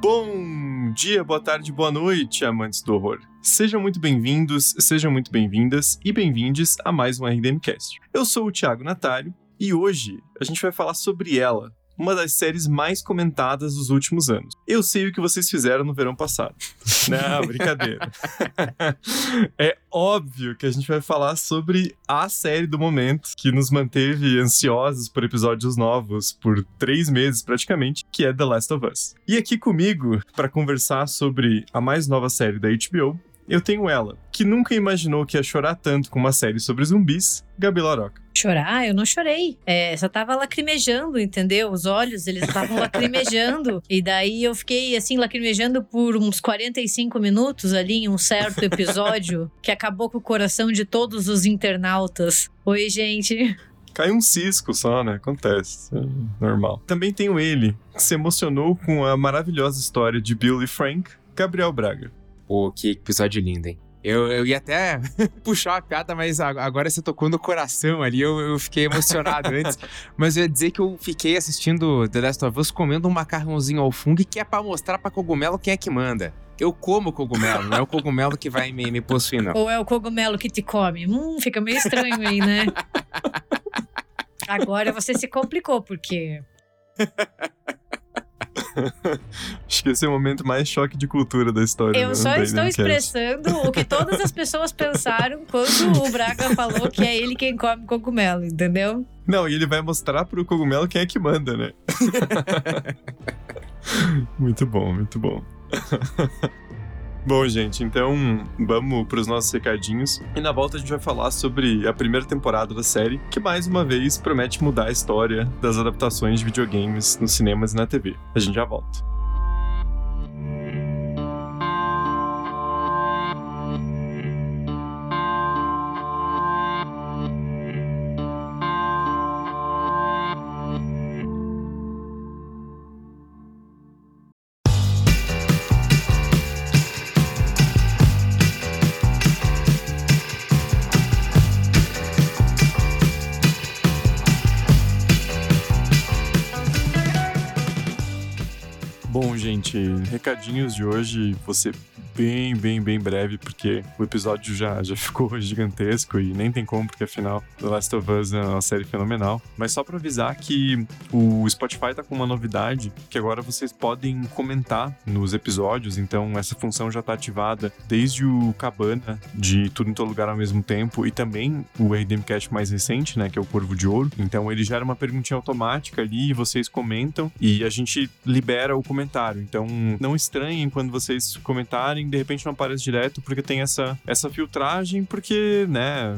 Bom dia, boa tarde, boa noite, amantes do horror. Sejam muito bem-vindos, sejam muito bem-vindas e bem-vindes a mais um RDMcast. Eu sou o Thiago Natário e hoje a gente vai falar sobre ela, uma das séries mais comentadas dos últimos anos. Eu sei o que vocês fizeram no verão passado. Não, brincadeira. é óbvio que a gente vai falar sobre a série do momento que nos manteve ansiosos por episódios novos por três meses praticamente, que é The Last of Us. E aqui comigo para conversar sobre a mais nova série da HBO. Eu tenho ela, que nunca imaginou que ia chorar tanto com uma série sobre zumbis, Gabi Laroca. Chorar? Eu não chorei. É, só tava lacrimejando, entendeu? Os olhos, eles estavam lacrimejando. E daí eu fiquei, assim, lacrimejando por uns 45 minutos ali em um certo episódio que acabou com o coração de todos os internautas. Oi, gente. Cai um cisco só, né? Acontece. Normal. Também tenho ele, que se emocionou com a maravilhosa história de Bill e Frank, Gabriel Braga. Pô, que episódio lindo, hein? Eu, eu ia até puxar a piada, mas agora você tocou no coração ali, eu, eu fiquei emocionado antes. Mas eu ia dizer que eu fiquei assistindo The Last of Us comendo um macarrãozinho ao fungo que é pra mostrar pra cogumelo quem é que manda. Eu como cogumelo, não é o cogumelo que vai me, me possuir, não. Ou é o cogumelo que te come? Hum, fica meio estranho aí, né? Agora você se complicou, porque Acho que esse é o momento mais choque de cultura da história. Eu né? só estou expressando o que todas as pessoas pensaram quando o Braga falou que é ele quem come cogumelo, entendeu? Não, e ele vai mostrar pro cogumelo quem é que manda, né? muito bom, muito bom. Bom, gente, então vamos para os nossos recadinhos. E na volta a gente vai falar sobre a primeira temporada da série, que mais uma vez promete mudar a história das adaptações de videogames nos cinemas e na TV. A gente já volta. Gente, recadinhos de hoje, você bem, bem, bem breve, porque o episódio já, já ficou gigantesco e nem tem como, porque afinal, The Last of Us é uma série fenomenal. Mas só pra avisar que o Spotify tá com uma novidade, que agora vocês podem comentar nos episódios, então essa função já tá ativada desde o Cabana, de Tudo em Todo Lugar ao mesmo tempo, e também o RDMcast mais recente, né, que é o Corvo de Ouro. Então ele gera uma perguntinha automática ali, e vocês comentam, e a gente libera o comentário. Então não estranhem quando vocês comentarem, de repente não aparece direto, porque tem essa, essa filtragem, porque, né,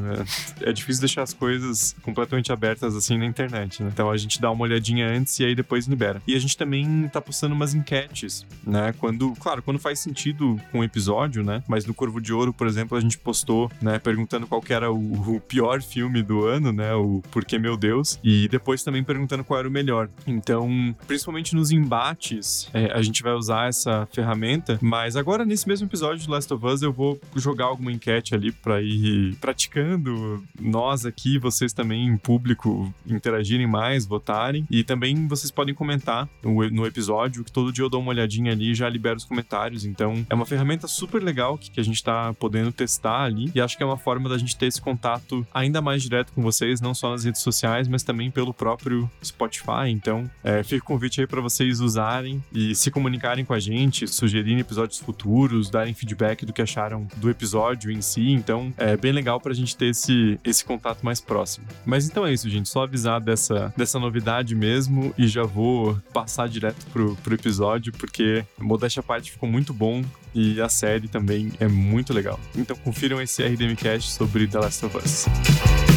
é difícil deixar as coisas completamente abertas assim na internet, né? Então a gente dá uma olhadinha antes e aí depois libera. E a gente também tá postando umas enquetes, né? Quando, claro, quando faz sentido com o episódio, né? Mas no Corvo de Ouro, por exemplo, a gente postou, né, perguntando qual era o, o pior filme do ano, né? O Porquê Meu Deus. E depois também perguntando qual era o melhor. Então, principalmente nos embates, é, a gente vai usar essa ferramenta, mas agora nesse mesmo episódio de Last of Us eu vou jogar alguma enquete ali para ir praticando nós aqui, vocês também em público interagirem mais, votarem. E também vocês podem comentar no, no episódio, que todo dia eu dou uma olhadinha ali e já libero os comentários, então é uma ferramenta super legal que, que a gente tá podendo testar ali. E acho que é uma forma da gente ter esse contato ainda mais direto com vocês, não só nas redes sociais, mas também pelo próprio Spotify, então é, fica o convite aí para vocês usarem e se comunicarem com a gente, sugerirem episódios futuros, darem feedback do que acharam do episódio em si. Então é bem legal pra gente ter esse, esse contato mais próximo. Mas então é isso, gente. Só avisar dessa, dessa novidade mesmo e já vou passar direto pro, pro episódio, porque modéstia parte ficou muito bom e a série também é muito legal. Então confiram esse RDMcast sobre The Last of Us.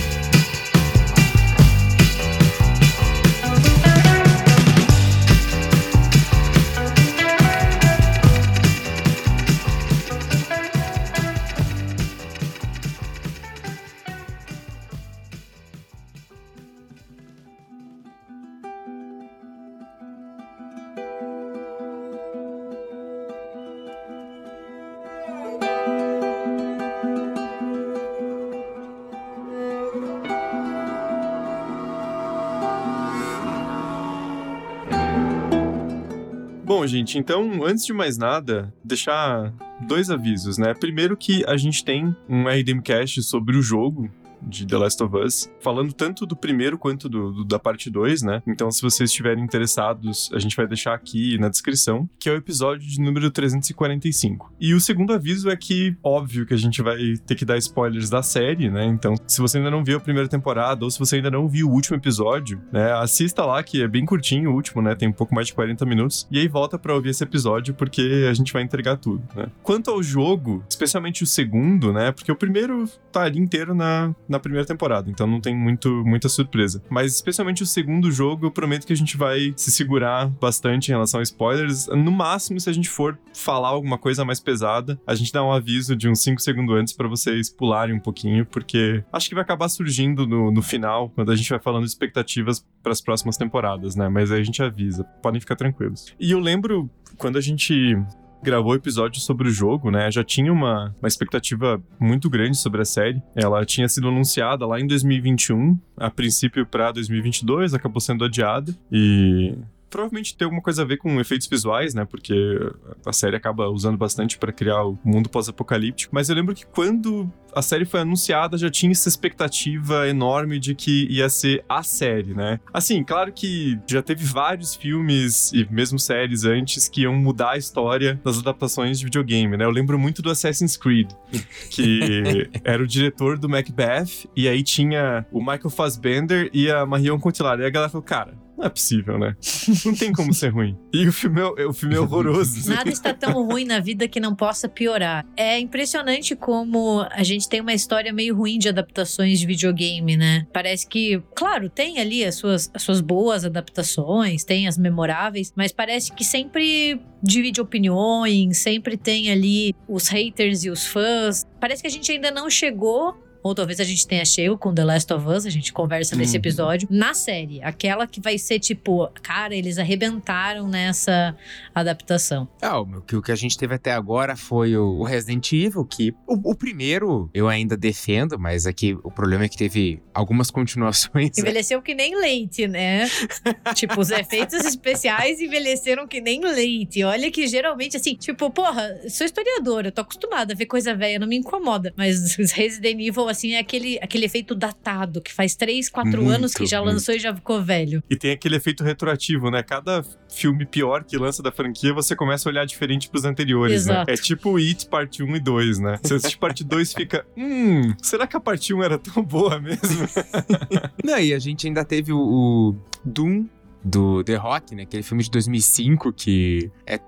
Gente, então, antes de mais nada, deixar dois avisos, né? Primeiro que a gente tem um RDM Cast sobre o jogo, de The Last of Us, falando tanto do primeiro quanto do, do da parte 2, né? Então, se vocês estiverem interessados, a gente vai deixar aqui na descrição, que é o episódio de número 345. E o segundo aviso é que, óbvio que a gente vai ter que dar spoilers da série, né? Então, se você ainda não viu a primeira temporada, ou se você ainda não viu o último episódio, né? Assista lá, que é bem curtinho o último, né? Tem um pouco mais de 40 minutos. E aí volta para ouvir esse episódio, porque a gente vai entregar tudo, né? Quanto ao jogo, especialmente o segundo, né? Porque o primeiro tá ali inteiro na, na primeira temporada, então não tem muito, muita surpresa. Mas especialmente o segundo jogo, eu prometo que a gente vai se segurar bastante em relação a spoilers. No máximo, se a gente for falar alguma coisa mais pesada, a gente dá um aviso de uns 5 segundos antes para vocês pularem um pouquinho, porque acho que vai acabar surgindo no, no final, quando a gente vai falando de expectativas para as próximas temporadas, né? Mas aí a gente avisa, podem ficar tranquilos. E eu lembro quando a gente gravou episódio sobre o jogo, né? Já tinha uma, uma expectativa muito grande sobre a série. Ela tinha sido anunciada lá em 2021, a princípio para 2022, acabou sendo adiada. E provavelmente tem alguma coisa a ver com efeitos visuais, né? Porque a série acaba usando bastante para criar o mundo pós-apocalíptico. Mas eu lembro que quando a série foi anunciada, já tinha essa expectativa enorme de que ia ser a série, né? Assim, claro que já teve vários filmes e mesmo séries antes que iam mudar a história das adaptações de videogame, né? Eu lembro muito do Assassin's Creed, que era o diretor do Macbeth, e aí tinha o Michael Fassbender e a Marion Cotillard. E a galera falou, cara, não é possível, né? Não tem como ser ruim. E o filme é, o filme é horroroso. Nada está tão ruim na vida que não possa piorar. É impressionante como a gente tem uma história meio ruim de adaptações de videogame, né? Parece que, claro, tem ali as suas, as suas boas adaptações, tem as memoráveis, mas parece que sempre divide opiniões, sempre tem ali os haters e os fãs. Parece que a gente ainda não chegou ou talvez a gente tenha chego com The Last of Us, a gente conversa nesse uhum. episódio, na série. Aquela que vai ser tipo, cara, eles arrebentaram nessa adaptação. Ah, o que, o que a gente teve até agora foi o, Resident Evil, que o, o, primeiro eu ainda defendo, mas aqui o problema é que teve algumas continuações. Envelheceu que nem leite, né? tipo, os efeitos especiais envelheceram que nem leite. Olha que geralmente, assim, tipo, porra, sou historiadora, tô acostumada a ver coisa velha, não me incomoda. Mas Resident Evil, assim, é aquele, aquele efeito datado, que faz 3, 4 muito, anos que já lançou e já ficou velho. E tem aquele efeito retroativo, né? Cada filme pior que lança da franquia, você começa a olhar diferente pros anteriores, né? Exato. né? É tipo It parte 1 e 2, né? Você assiste parte 2 fica, hum, será que a parte 1 era tão boa mesmo? Não, e a gente ainda teve o, o Doom do The Rock, né? Aquele filme de 2005 que é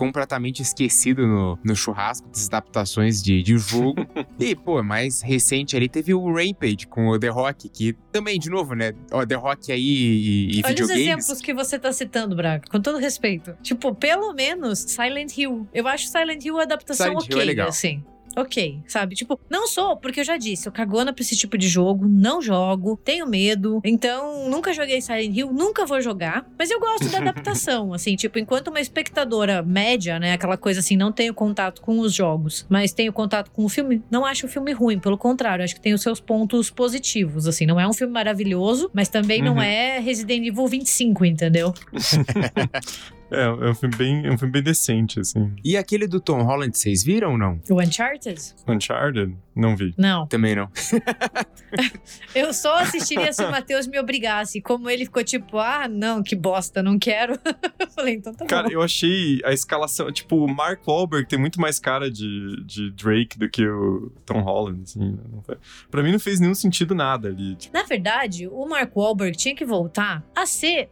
completamente esquecido no, no churrasco das adaptações de, de jogo. e, pô, mais recente ali teve o Rampage com o The Rock, que também, de novo, né? O The Rock aí e, e Olha videogames. os exemplos que você tá citando, Braga, com todo respeito. Tipo, pelo menos Silent Hill. Eu acho Silent Hill a adaptação Silent ok, Hill é legal. assim ok, sabe? Tipo, não sou, porque eu já disse, eu cagona pra esse tipo de jogo, não jogo, tenho medo, então nunca joguei Silent Hill, nunca vou jogar, mas eu gosto da adaptação, assim, tipo, enquanto uma espectadora média, né, aquela coisa assim, não tenho contato com os jogos, mas tenho contato com o filme, não acho o filme ruim, pelo contrário, acho que tem os seus pontos positivos, assim, não é um filme maravilhoso, mas também uhum. não é Resident Evil 25, entendeu? É, é um filme bem, é um filme bem decente, assim. E aquele do Tom Holland, vocês viram ou não? O Uncharted? Uncharted? Não vi. Não. Também não. eu só assistiria se o Matheus me obrigasse. Como ele ficou tipo, ah, não, que bosta, não quero. eu falei, então tá cara, bom. Cara, eu achei a escalação, tipo, o Mark Wahlberg tem muito mais cara de, de Drake do que o Tom Holland, assim. Né? Pra mim não fez nenhum sentido nada ali. Tipo. Na verdade, o Mark Wahlberg tinha que voltar a ser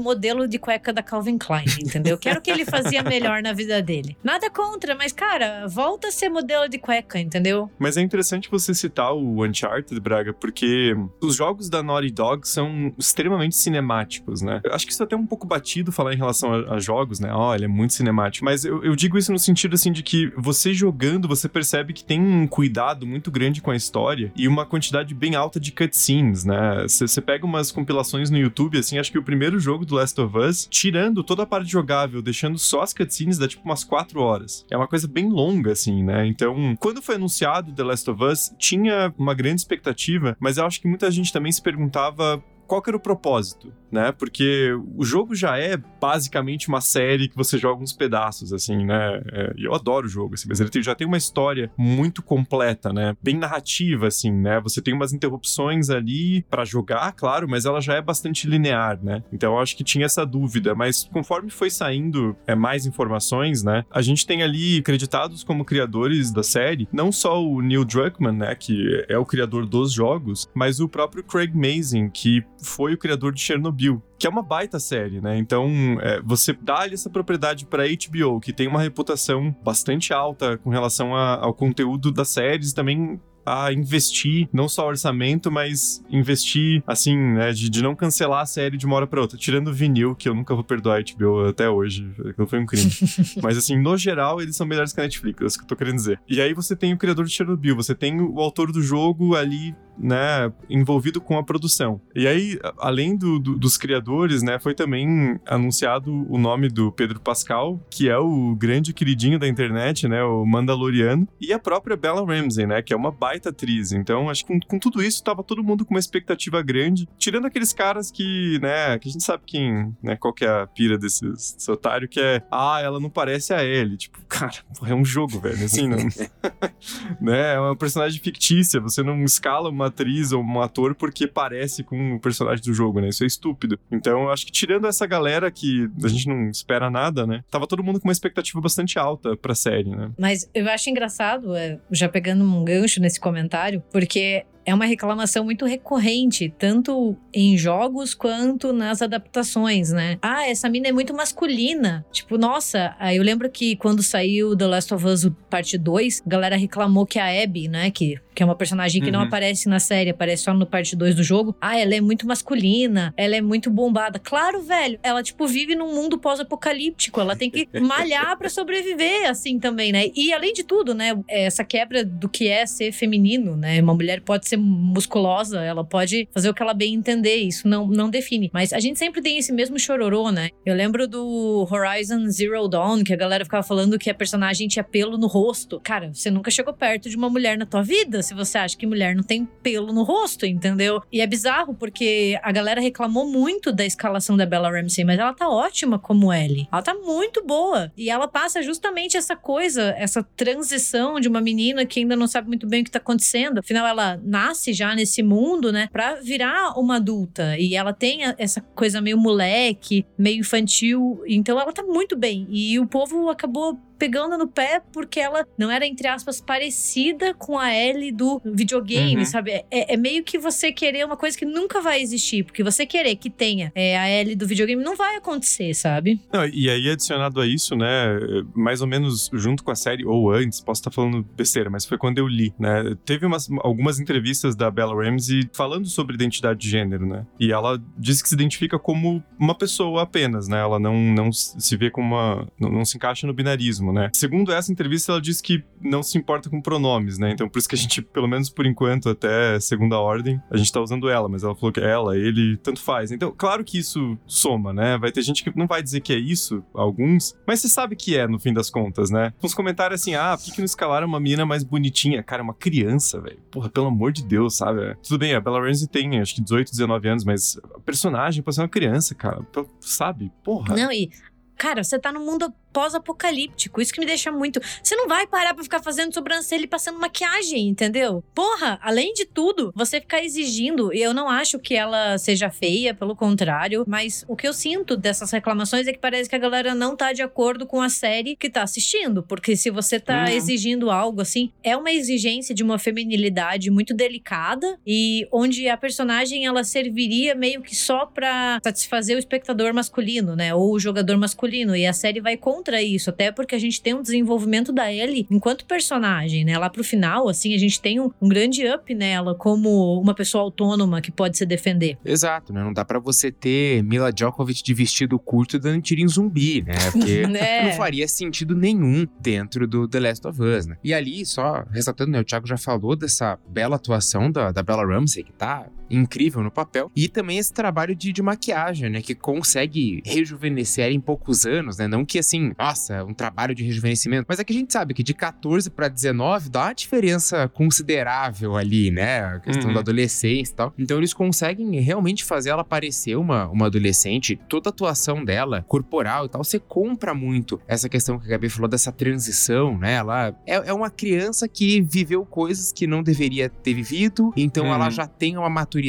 modelo de cueca da Calvin Klein, entendeu? Quero que ele fazia melhor na vida dele. Nada contra, mas cara, volta a ser modelo de cueca, entendeu? Mas é interessante você citar o Uncharted, Braga, porque os jogos da Naughty Dog são extremamente cinemáticos, né? Eu acho que isso é até um pouco batido falar em relação a, a jogos, né? Ó, oh, ele é muito cinemático. Mas eu, eu digo isso no sentido, assim, de que você jogando, você percebe que tem um cuidado muito grande com a história e uma quantidade bem alta de cutscenes, né? Você pega umas compilações no YouTube, assim, acho que o primeiro jogo jogo do Last of Us, tirando toda a parte jogável, deixando só as cutscenes, dá tipo umas 4 horas. É uma coisa bem longa, assim, né? Então, quando foi anunciado The Last of Us, tinha uma grande expectativa, mas eu acho que muita gente também se perguntava qual era o propósito né? Porque o jogo já é basicamente uma série que você joga uns pedaços, assim, né? É, eu adoro o jogo, assim, mas ele já tem uma história muito completa, né? Bem narrativa, assim, né? Você tem umas interrupções ali pra jogar, claro, mas ela já é bastante linear, né? Então eu acho que tinha essa dúvida, mas conforme foi saindo é, mais informações, né? A gente tem ali acreditados como criadores da série, não só o Neil Druckmann, né? Que é o criador dos jogos, mas o próprio Craig Mazin, que foi o criador de Chernobyl. Que é uma baita série, né? Então, é, você dá ali essa propriedade pra HBO, que tem uma reputação bastante alta com relação a- ao conteúdo das séries e também a investir, não só orçamento, mas investir, assim, né, de, de não cancelar a série de uma hora pra outra. Tirando o vinil, que eu nunca vou perdoar a HBO até hoje, aquilo foi um crime. mas, assim, no geral, eles são melhores que a Netflix, é isso que eu tô querendo dizer. E aí você tem o criador de Chernobyl, você tem o autor do jogo ali né, envolvido com a produção. E aí, além do- do- dos criadores, né, foi também anunciado o nome do Pedro Pascal, que é o grande queridinho da internet, né, o Mandaloriano, e a própria Bella Ramsey, né, que é uma baita atriz. Então, acho que com, com tudo isso, tava todo mundo com uma expectativa grande, tirando aqueles caras que, né, que a gente sabe quem, né, qual que é a pira desses, desse otário, que é, ah, ela não parece a Ellie. Tipo, cara, é um jogo, velho, assim, não né? É uma personagem fictícia. Você não escala uma atriz ou um ator porque parece com o personagem do jogo, né? Isso é estúpido. Então, eu acho que tirando essa galera que a gente não espera nada, né? Tava todo mundo com uma expectativa bastante alta pra série, né? Mas eu acho engraçado, é, já pegando um gancho nesse comentário, porque é uma reclamação muito recorrente, tanto em jogos quanto nas adaptações, né? Ah, essa mina é muito masculina. Tipo, nossa, eu lembro que quando saiu The Last of Us parte 2, a galera reclamou que a Abby, né, que, que é uma personagem que não Uhum. aparece na série, aparece só no parte 2 do jogo. Ah, ela é muito masculina, ela é muito bombada. Claro, velho, ela tipo vive num mundo pós-apocalíptico, ela tem que malhar pra sobreviver assim também, né? E além de tudo, né, essa quebra do que é ser feminino, né? Uma mulher pode ser musculosa, ela pode fazer o que ela bem entender, isso não, não define. Mas a gente sempre tem esse mesmo chororô, né? Eu lembro do Horizon Zero Dawn, que a galera ficava falando que a personagem tinha pelo no rosto. Cara, você nunca chegou perto de uma mulher na tua vida se você acha que mulher não tem pelo no rosto, entendeu? E é bizarro porque a galera reclamou muito da escalação da Bella Ramsey, mas ela tá ótima como Ellie. Ela tá muito boa. E ela passa justamente essa coisa, essa transição de uma menina que ainda não sabe muito bem o que tá acontecendo. Afinal, ela nasce já nesse mundo, né, pra virar uma adulta. E ela tem essa coisa meio moleque, meio infantil. Então ela tá muito bem. E o povo acabou pegando no pé porque ela não era, entre aspas, parecida com a Ellie do videogame, Uhum. sabe? É, é meio que você querer uma coisa que nunca vai existir. Porque você querer que tenha é, a Ellie do videogame não vai acontecer, sabe? Não, e aí, adicionado a isso, né, mais ou menos junto com a série, ou antes, posso estar falando besteira, mas foi quando eu li, né, teve umas, algumas entrevistas da Bella Ramsey falando sobre identidade de gênero, né, e ela disse que se identifica como uma pessoa apenas, né, ela não, não se vê como uma, não, não se encaixa no binarismo, né. Segundo essa entrevista, ela disse que não se importa com pronomes, né, então por isso que a gente, pelo menos por enquanto, até segunda ordem, a gente tá usando ela, mas ela falou que ela, ele, tanto faz. Então, claro que isso soma, né, vai ter gente que não vai dizer que é isso, alguns, mas você sabe que é, no fim das contas, né? Uns comentários assim, ah, por que, que não escalaram uma menina mais bonitinha? Cara, é uma criança, velho. Porra, pelo amor de Deus, sabe? Tudo bem, a Bella Ramsey tem, acho que 18, 19 anos, mas a personagem pode ser uma criança, cara. Sabe? Porra. Não, e. Cara, você tá num mundo pós-apocalíptico. Isso que me deixa muito. Você não vai parar pra ficar fazendo sobrancelha e passando maquiagem, entendeu? Porra, além de tudo, você ficar exigindo. E eu não acho que ela seja feia, pelo contrário. Mas o que eu sinto dessas reclamações é que parece que a galera não tá de acordo com a série que tá assistindo. Porque se você tá Uhum. exigindo algo assim, é uma exigência de uma feminilidade muito delicada e onde a personagem ela serviria meio que só pra satisfazer o espectador masculino, né? Ou o jogador masculino. E a série vai contra isso, até porque a gente tem um desenvolvimento da Ellie enquanto personagem, né? Lá pro final, assim, a gente tem um, um grande up nela como uma pessoa autônoma que pode se defender. Exato, né? Não dá pra você ter Mila Djokovic de vestido curto dando tiro em zumbi, né? Porque né? não faria sentido nenhum dentro do The Last of Us, né? E ali, só ressaltando, né? O Thiago já falou dessa bela atuação da, da Bella Ramsey, que tá incrível no papel. E também esse trabalho de, de maquiagem, né? Que consegue rejuvenescer em poucos anos, né? Não que assim, nossa, um trabalho de rejuvenescimento. Mas é que a gente sabe que de 14 para 19 dá uma diferença considerável ali, né? A questão uhum. da adolescência e tal. Então eles conseguem realmente fazer ela parecer uma, uma adolescente. Toda a atuação dela, corporal e tal, você compra muito essa questão que a Gabi falou dessa transição, né? Ela é, é uma criança que viveu coisas que não deveria ter vivido, então uhum. ela já tem uma maturidade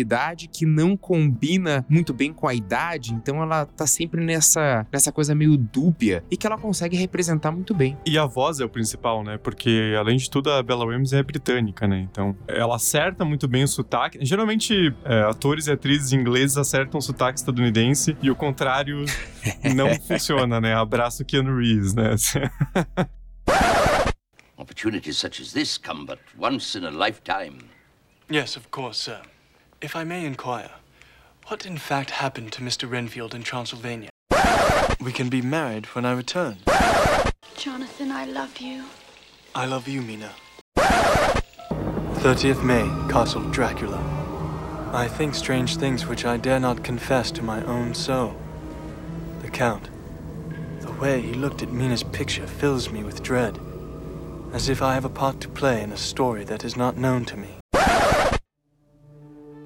que não combina muito bem com a idade, então ela tá sempre nessa, nessa coisa meio dúbia e que ela consegue representar muito bem. E a voz é o principal, né? Porque além de tudo a Bella Williams é britânica, né? Então ela acerta muito bem o sotaque. Geralmente é, atores e atrizes ingleses acertam o sotaque estadunidense e o contrário não funciona, né? Abraço Keanu Reeves, né? Opportunities such as this come but once in a lifetime. Yes, of course, sir. If I may inquire, what in fact happened to Mr. Renfield in Transylvania? We can be married when I return. Jonathan, I love you. I love you, Mina. 30th May, Castle Dracula. I think strange things which I dare not confess to my own soul. The Count. The way he looked at Mina's picture fills me with dread, as if I have a part to play in a story that is not known to me.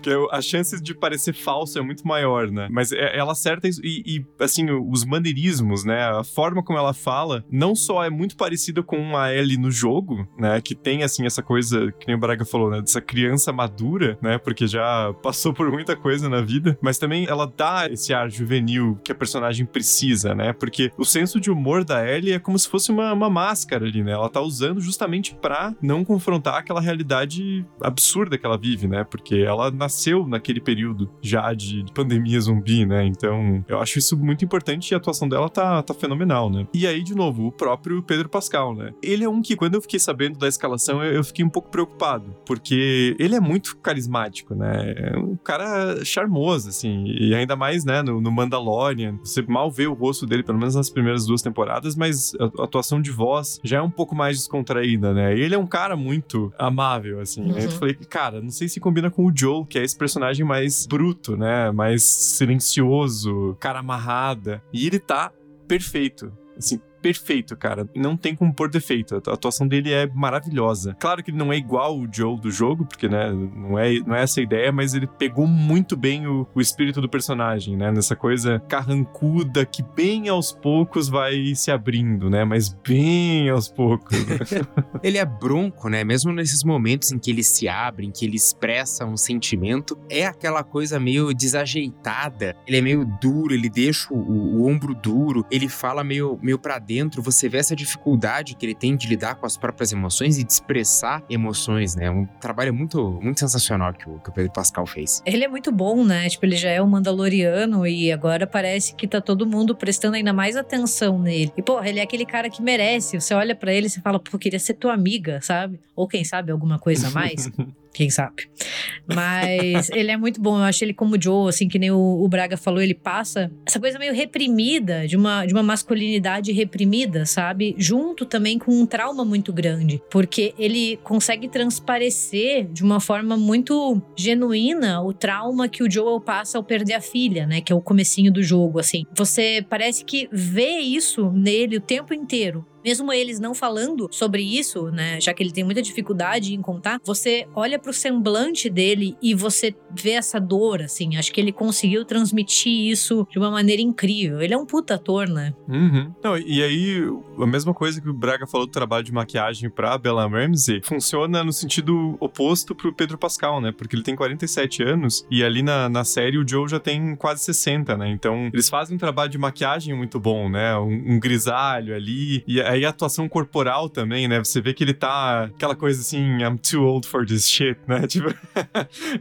Porque a chance de parecer falso é muito maior, né? Mas é, ela acerta isso. E, e, assim, os maneirismos, né? A forma como ela fala, não só é muito parecida com a Ellie no jogo, né? Que tem, assim, essa coisa, que nem o Braga falou, né? Dessa criança madura, né? Porque já passou por muita coisa na vida. Mas também ela dá esse ar juvenil que a personagem precisa, né? Porque o senso de humor da Ellie é como se fosse uma, uma máscara ali, né? Ela tá usando justamente pra não confrontar aquela realidade absurda que ela vive, né? Porque ela nasceu nasceu naquele período já de pandemia zumbi, né? Então, eu acho isso muito importante e a atuação dela tá, tá fenomenal, né? E aí, de novo, o próprio Pedro Pascal, né? Ele é um que, quando eu fiquei sabendo da escalação, eu, eu fiquei um pouco preocupado, porque ele é muito carismático, né? É um cara charmoso, assim, e ainda mais, né, no, no Mandalorian. Você mal vê o rosto dele, pelo menos nas primeiras duas temporadas, mas a, atuação de voz já é um pouco mais descontraída, né? E ele é um cara muito amável, assim. Uhum. Aí eu falei, cara, não sei se combina com o Joel, que é esse personagem mais bruto, né? Mais silencioso, cara amarrada. E ele tá perfeito. Assim, perfeito, cara. Não tem como pôr defeito. A atuação dele é maravilhosa. Claro que ele não é igual o Joe do jogo, porque, né, não é, não é essa a ideia, mas ele pegou muito bem o, o espírito do personagem, né? Nessa coisa carrancuda que bem aos poucos vai se abrindo, né? Mas bem aos poucos. Ele é bronco, né? Mesmo nesses momentos em que ele se abre, em que ele expressa um sentimento, é aquela coisa meio desajeitada. Ele é meio duro, ele deixa o, o ombro duro, ele fala meio, meio pra dentro você vê essa dificuldade que ele tem de lidar com as próprias emoções e de expressar emoções, né? Um trabalho muito, muito sensacional que o, que o Pedro Pascal fez. Ele é muito bom, né? Tipo, ele já é um Mandaloriano e agora parece que tá todo mundo prestando ainda mais atenção nele. E, porra, ele é aquele cara que merece. Você olha para ele e fala, pô, queria ser tua amiga, sabe? Ou quem sabe alguma coisa a mais. quem sabe. Mas ele é muito bom. Eu acho ele como Joe, assim, que nem o, o, Braga falou, ele passa essa coisa meio reprimida, de uma, de uma masculinidade reprimida, sabe? Junto também com um trauma muito grande. Porque ele consegue transparecer de uma forma muito genuína o trauma que o Joel passa ao perder a filha, né? Que é o comecinho do jogo, assim. Você parece que vê isso nele o tempo inteiro mesmo eles não falando sobre isso, né, já que ele tem muita dificuldade em contar, você olha pro semblante dele e você vê essa dor, assim. Acho que ele conseguiu transmitir isso de uma maneira incrível. Ele é um puta ator, né? Uhum. Não, e aí, a mesma coisa que o Braga falou do trabalho de maquiagem pra Bella Ramsey, funciona no sentido oposto pro Pedro Pascal, né? Porque ele tem 47 anos e ali na, na série o Joe já tem quase 60, né? Então, eles fazem um trabalho de maquiagem muito bom, né? Um, um grisalho ali. E aí a atuação corporal também, né? Você vê que ele tá aquela coisa assim, I'm too old for this shit, né? Tipo,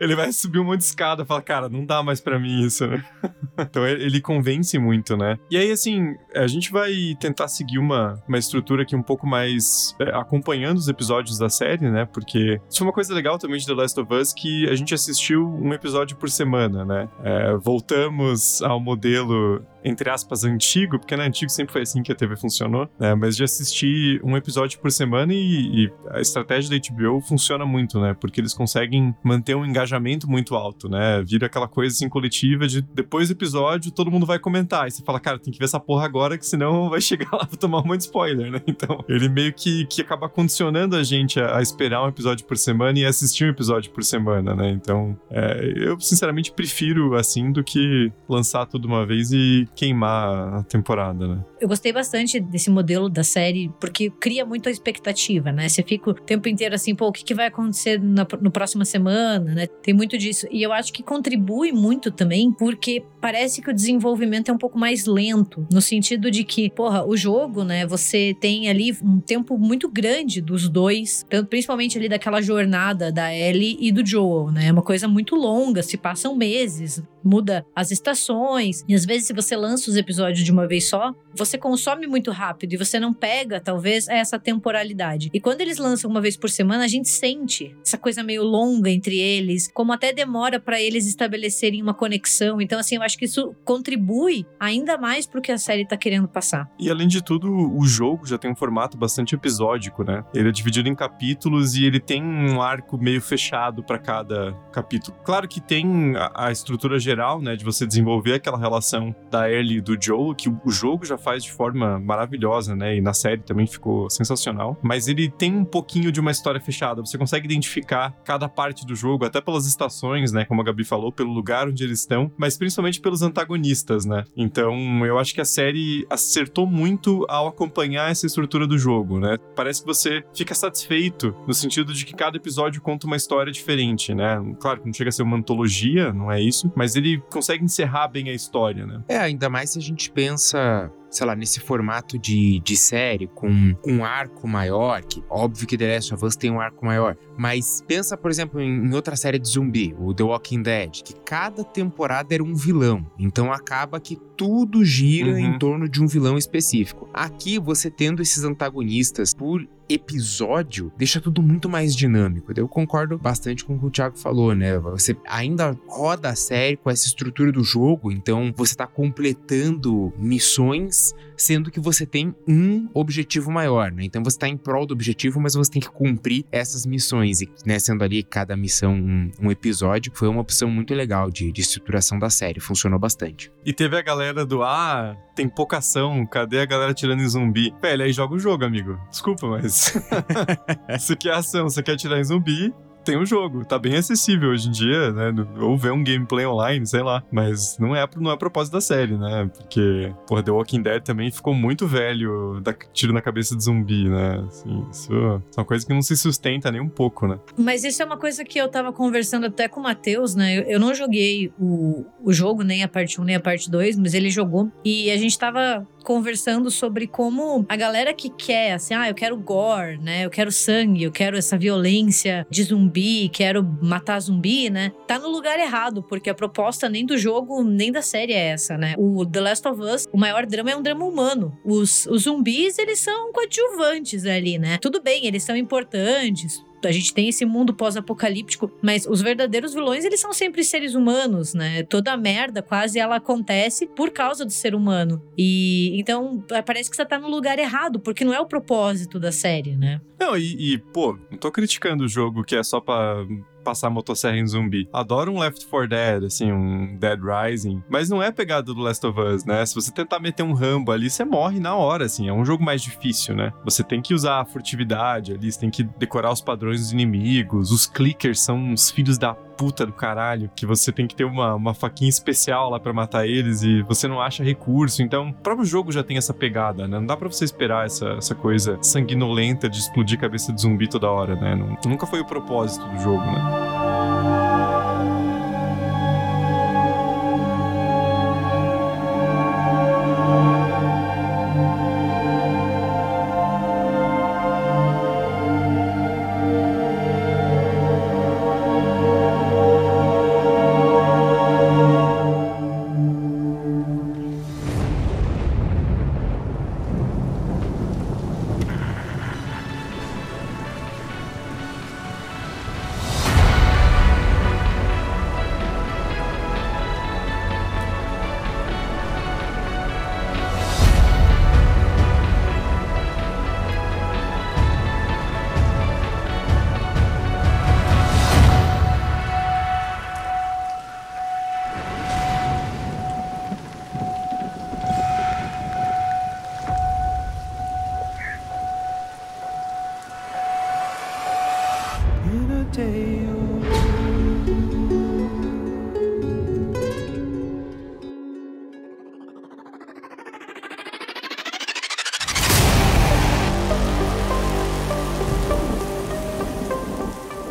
ele vai subir um monte de escada e fala, cara, não dá mais para mim isso, né? então ele convence muito, né? E aí, assim, a gente vai tentar seguir uma, uma estrutura aqui um pouco mais é, acompanhando os episódios da série, né? Porque isso foi uma coisa legal também de The Last of Us que a gente assistiu um episódio por semana, né? É, voltamos ao modelo entre aspas, antigo, porque não é antigo, sempre foi assim que a TV funcionou, né? Mas de assistir um episódio por semana e, e, a estratégia da HBO funciona muito, né? Porque eles conseguem manter um engajamento muito alto, né? Vira aquela coisa assim coletiva de depois do episódio todo mundo vai comentar. E você fala, cara, tem que ver essa porra agora, que senão vai chegar lá pra tomar um monte de spoiler, né? Então, ele meio que, que acaba condicionando a gente a, a esperar um episódio por semana e assistir um episódio por semana, né? Então, é, eu sinceramente prefiro assim do que lançar tudo uma vez e queimar a temporada, né? Eu gostei bastante desse modelo da série, porque cria muita expectativa, né? Você fica o tempo inteiro assim, pô, o que, que vai acontecer na no próxima semana, né? Tem muito disso. E eu acho que contribui muito também, porque parece que o desenvolvimento é um pouco mais lento, no sentido de que, porra, o jogo, né? Você tem ali um tempo muito grande dos dois, principalmente ali daquela jornada da Ellie e do Joel, né? É uma coisa muito longa, se passam meses, muda as estações, e às vezes se você lança os episódios de uma vez só, você consome muito rápido e você não pega, talvez, essa temporalidade. E quando eles lançam uma vez por semana, a gente sente essa coisa meio longa entre eles, como até demora para eles estabelecerem uma conexão. Então, assim, eu acho que isso contribui ainda mais pro que a série tá querendo passar. E além de tudo, o jogo já tem um formato bastante episódico, né? Ele é dividido em capítulos e ele tem um arco meio fechado para cada capítulo. Claro que tem a, estrutura geral, né, de você desenvolver aquela relação da Ellie e do Joel, que o, o jogo já faz de forma maravilhosa, né? E na série também ficou sensacional. Mas ele tem um pouquinho de uma história fechada. Você consegue identificar cada parte do jogo, até pelas estações, né? Como a Gabi falou, pelo lugar onde eles estão, mas principalmente pelos antagonistas, né? Então, eu acho que a série acertou muito ao acompanhar essa estrutura do jogo, né? Parece que você fica satisfeito no sentido de que cada episódio conta uma história diferente, né? Claro que não chega a ser uma antologia, não é isso, mas ele consegue encerrar bem a história, né? É, ainda mais se a gente pensa sei lá, nesse formato de, de série, com um arco maior, que óbvio que The Last of Us tem um arco maior, mas pensa, por exemplo, em, em outra série de zumbi, o The Walking Dead, que cada temporada era um vilão, então acaba que tudo gira uhum. em torno de um vilão específico. Aqui, você tendo esses antagonistas por episódio deixa tudo muito mais dinâmico. Eu concordo bastante com o que o Thiago falou, né? Você ainda roda a série com essa estrutura do jogo, então você tá completando missões sendo que você tem um objetivo maior, né? Então você está em prol do objetivo, mas você tem que cumprir essas missões, e né, sendo ali cada missão um, um episódio, foi uma opção muito legal de, de estruturação da série, funcionou bastante. E teve a galera do Ah, tem pouca ação, cadê a galera tirando em zumbi? Velho, aí joga o jogo, amigo. Desculpa, mas. Isso quer ação, você quer tirar em zumbi, tem um jogo. Tá bem acessível hoje em dia, né? Ou ver um gameplay online, sei lá. Mas não é, não é propósito da série, né? Porque, porra, The Walking Dead também ficou muito velho, tiro na cabeça de zumbi, né? Assim, isso é uma coisa que não se sustenta nem um pouco, né? Mas isso é uma coisa que eu tava conversando até com o Matheus, né? Eu, eu não joguei o, o jogo, nem a parte 1, nem a parte 2, mas ele jogou. E a gente tava conversando sobre como a galera que quer, assim, ah, eu quero gore, né? Eu quero sangue, eu quero essa violência de zumbi, quero matar zumbi, né? Tá no lugar errado, porque a proposta nem do jogo, nem da série é essa, né? O The Last of Us, o maior drama é um drama humano. Os, os zumbis, eles são coadjuvantes ali, né? Tudo bem, eles são importantes, a gente tem esse mundo pós-apocalíptico, mas os verdadeiros vilões, eles são sempre seres humanos, né? Toda a merda quase ela acontece por causa do ser humano. E então parece que você tá no lugar errado, porque não é o propósito da série, né? Não, e, e pô, não tô criticando o jogo que é só pra passar motosserra em zumbi. Adoro um Left 4 Dead, assim, um Dead Rising, mas não é pegada do Last of Us, né? Se você tentar meter um Rambo ali, você morre na hora, assim, é um jogo mais difícil, né? Você tem que usar a furtividade ali, você tem que decorar os padrões dos inimigos, os clickers são uns filhos da puta do caralho, que você tem que ter uma, uma faquinha especial lá para matar eles e você não acha recurso. Então, o próprio jogo já tem essa pegada, né? Não dá pra você esperar essa, essa coisa sanguinolenta de explodir cabeça de zumbi toda hora, né? Não, nunca foi o propósito do jogo, né?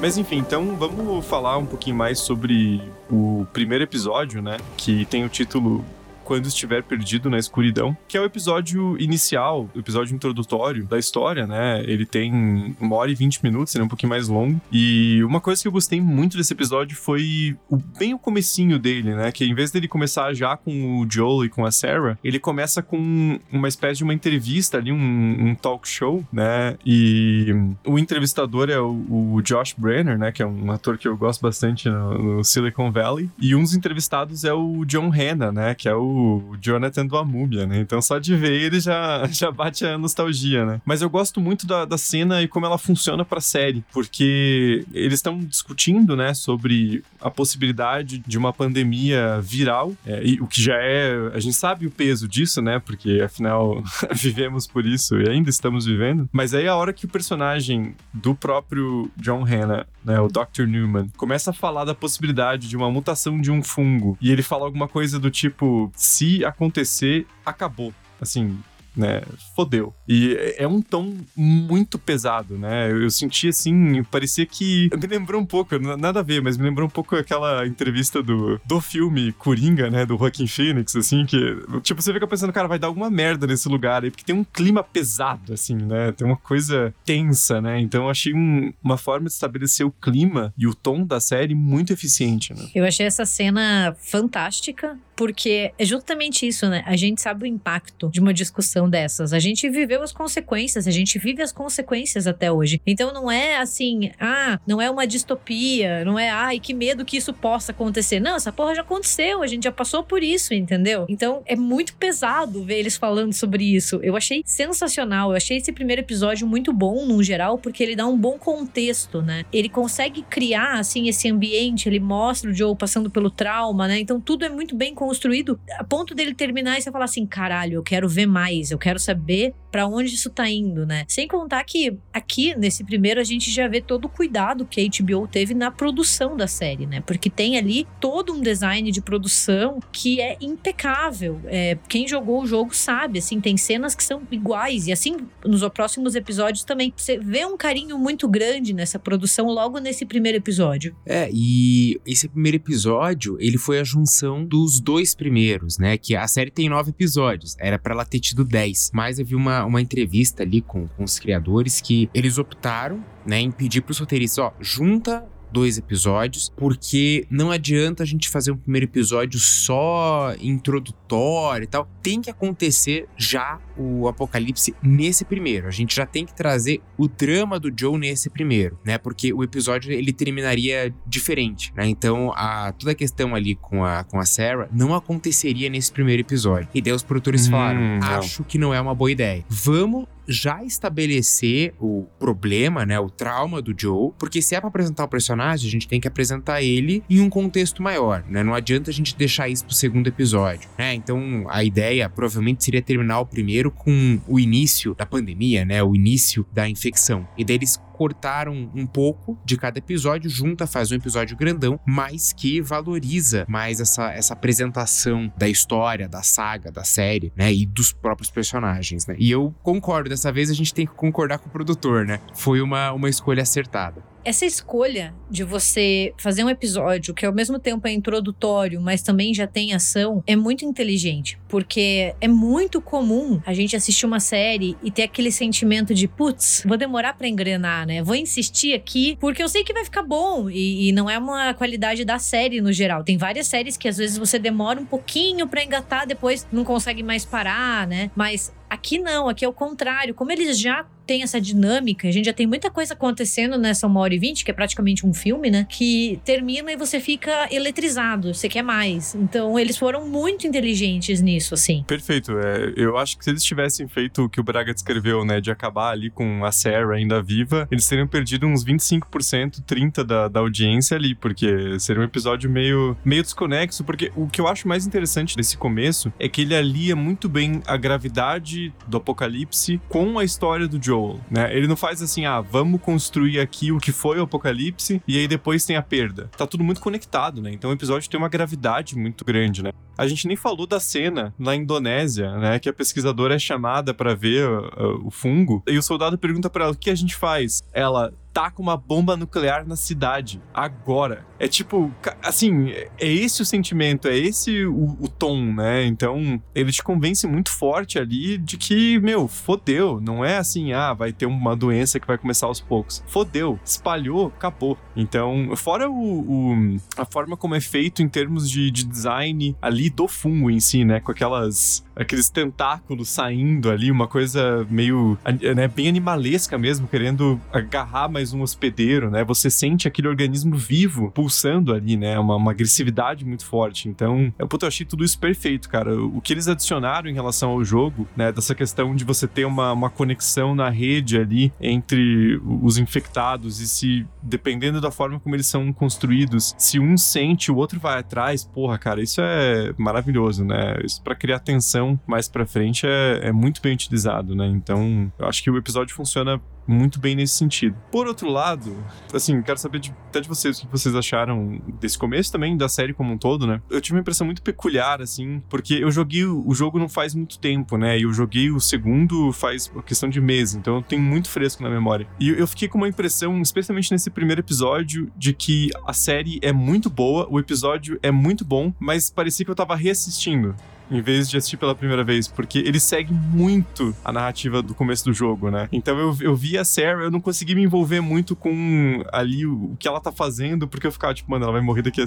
Mas enfim, então vamos falar um pouquinho mais sobre o primeiro episódio, né? Que tem o título quando estiver perdido na escuridão, que é o episódio inicial, o episódio introdutório da história, né? Ele tem uma hora e vinte minutos, ele é um pouquinho mais longo. E uma coisa que eu gostei muito desse episódio foi o, bem o comecinho dele, né? Que em vez dele começar já com o Joel e com a Sarah, ele começa com uma espécie de uma entrevista ali, um, um talk show, né? E o entrevistador é o, o, Josh Brenner, né? Que é um ator que eu gosto bastante no, no Silicon Valley. E um dos entrevistados é o John Hanna, né? Que é o o Jonathan do A Múmia, né? Então só de ver ele já, já bate a nostalgia, né? Mas eu gosto muito da, da cena e como ela funciona pra série, porque eles estão discutindo, né, sobre a possibilidade de uma pandemia viral, é, e o que já é. A gente sabe o peso disso, né? Porque afinal vivemos por isso e ainda estamos vivendo. Mas aí a hora que o personagem do próprio John Hanna, né, o Dr. Newman, começa a falar da possibilidade de uma mutação de um fungo e ele fala alguma coisa do tipo se acontecer, acabou. Assim, né? Fodeu. E é um tom muito pesado, né? Eu senti assim, parecia que. Me lembrou um pouco, nada a ver, mas me lembrou um pouco aquela entrevista do, do filme Coringa, né? Do Joaquin Phoenix, assim, que. Tipo, você fica pensando, cara, vai dar alguma merda nesse lugar aí, porque tem um clima pesado, assim, né? Tem uma coisa tensa, né? Então eu achei um, uma forma de estabelecer o clima e o tom da série muito eficiente, né? Eu achei essa cena fantástica, porque é justamente isso, né? A gente sabe o impacto de uma discussão dessas. A gente viveu as consequências, a gente vive as consequências até hoje. Então não é assim, ah, não é uma distopia, não é, ai, que medo que isso possa acontecer. Não, essa porra já aconteceu, a gente já passou por isso, entendeu? Então é muito pesado ver eles falando sobre isso. Eu achei sensacional, eu achei esse primeiro episódio muito bom, no geral, porque ele dá um bom contexto, né? Ele consegue criar, assim, esse ambiente, ele mostra o Joe passando pelo trauma, né? Então tudo é muito bem construído a ponto dele terminar e você falar assim: caralho, eu quero ver mais, eu quero saber para onde isso tá indo, né? Sem contar que aqui, nesse primeiro, a gente já vê todo o cuidado que a HBO teve na produção da série, né? Porque tem ali todo um design de produção que é impecável. É, quem jogou o jogo sabe, assim, tem cenas que são iguais. E assim, nos próximos episódios também. Você vê um carinho muito grande nessa produção logo nesse primeiro episódio. É, e esse primeiro episódio, ele foi a junção dos dois primeiros, né? Que a série tem nove episódios. Era para ela ter tido dez. Mas eu vi uma, uma entrevista ali com, com os criadores que eles optaram, né, em pedir pros roteiristas, ó, junta dois episódios, porque não adianta a gente fazer um primeiro episódio só introdutório e tal. Tem que acontecer já o apocalipse nesse primeiro. A gente já tem que trazer o drama do Joe nesse primeiro, né? Porque o episódio ele terminaria diferente, né? Então, a, toda a questão ali com a, com a Sarah não aconteceria nesse primeiro episódio. E daí os produtores hum, falaram: acho que não é uma boa ideia. Vamos já estabelecer o problema, né, o trauma do Joe, porque se é para apresentar o personagem, a gente tem que apresentar ele em um contexto maior, né? Não adianta a gente deixar isso pro segundo episódio, né? Então, a ideia provavelmente seria terminar o primeiro com o início da pandemia, né, o início da infecção. E daí eles cortaram um pouco de cada episódio, junta, faz um episódio grandão, mas que valoriza mais essa, essa apresentação da história, da saga, da série, né? E dos próprios personagens, né? E eu concordo, dessa vez a gente tem que concordar com o produtor, né? Foi uma, uma escolha acertada essa escolha de você fazer um episódio que ao mesmo tempo é introdutório, mas também já tem ação, é muito inteligente. Porque é muito comum a gente assistir uma série e ter aquele sentimento de, putz, vou demorar para engrenar, né? Vou insistir aqui porque eu sei que vai ficar bom. E, e, não é uma qualidade da série no geral. Tem várias séries que às vezes você demora um pouquinho para engatar, depois não consegue mais parar, né? Mas Aqui não, aqui é o contrário. Como eles já têm essa dinâmica, a gente já tem muita coisa acontecendo nessa uma hora e vinte, que é praticamente um filme, né? Que termina e você fica eletrizado, você quer mais. Então, eles foram muito inteligentes nisso, assim. Perfeito. É, eu acho que se eles tivessem feito o que o Braga descreveu, né? De acabar ali com a Sarah ainda viva, eles teriam perdido uns 25%, 30% da, da audiência ali, porque seria um episódio meio, meio desconexo, porque o que eu acho mais interessante desse começo é que ele alia muito bem a gravidade do Apocalipse com a história do Joel, né? Ele não faz assim, ah, vamos construir aqui o que foi o Apocalipse e aí depois tem a perda. Tá tudo muito conectado, né? Então o episódio tem uma gravidade muito grande, né? A gente nem falou da cena na Indonésia, né? Que a pesquisadora é chamada para ver uh, uh, o fungo e o soldado pergunta para ela o que a gente faz. Ela taca uma bomba nuclear na cidade. Agora. É tipo, assim, é esse o sentimento, é esse o, o tom, né? Então, ele te convence muito forte ali de que, meu, fodeu. Não é assim, ah, vai ter uma doença que vai começar aos poucos. Fodeu, espalhou, acabou. Então, fora o, o a forma como é feito em termos de, de design ali do fungo em si, né? Com aquelas aqueles tentáculos saindo ali, uma coisa meio, né, bem animalesca mesmo, querendo agarrar mais um hospedeiro, né? Você sente aquele organismo vivo pulsando ali, né? Uma, uma agressividade muito forte. Então, eu, puto, eu achei tudo isso perfeito, cara. O que eles adicionaram em relação ao jogo, né? Dessa questão de você ter uma, uma conexão na rede ali entre os infectados e se, dependendo da forma como eles são construídos, se um sente, o outro vai atrás, porra, cara, isso é maravilhoso, né? Isso pra criar tensão mais pra frente é, é muito bem utilizado, né? Então, eu acho que o episódio funciona muito bem nesse sentido. Por outro lado, assim, quero saber de, até de vocês o que vocês acharam desse começo também, da série como um todo, né? Eu tive uma impressão muito peculiar, assim, porque eu joguei o jogo não faz muito tempo, né? E eu joguei o segundo faz questão de meses, então eu tenho muito fresco na memória. E eu fiquei com uma impressão, especialmente nesse primeiro episódio, de que a série é muito boa, o episódio é muito bom, mas parecia que eu tava reassistindo em vez de assistir pela primeira vez, porque ele segue muito a narrativa do começo do jogo, né? Então eu, eu vi a Sarah, eu não consegui me envolver muito com ali o, o que ela tá fazendo, porque eu ficava tipo, mano, ela vai morrer daqui a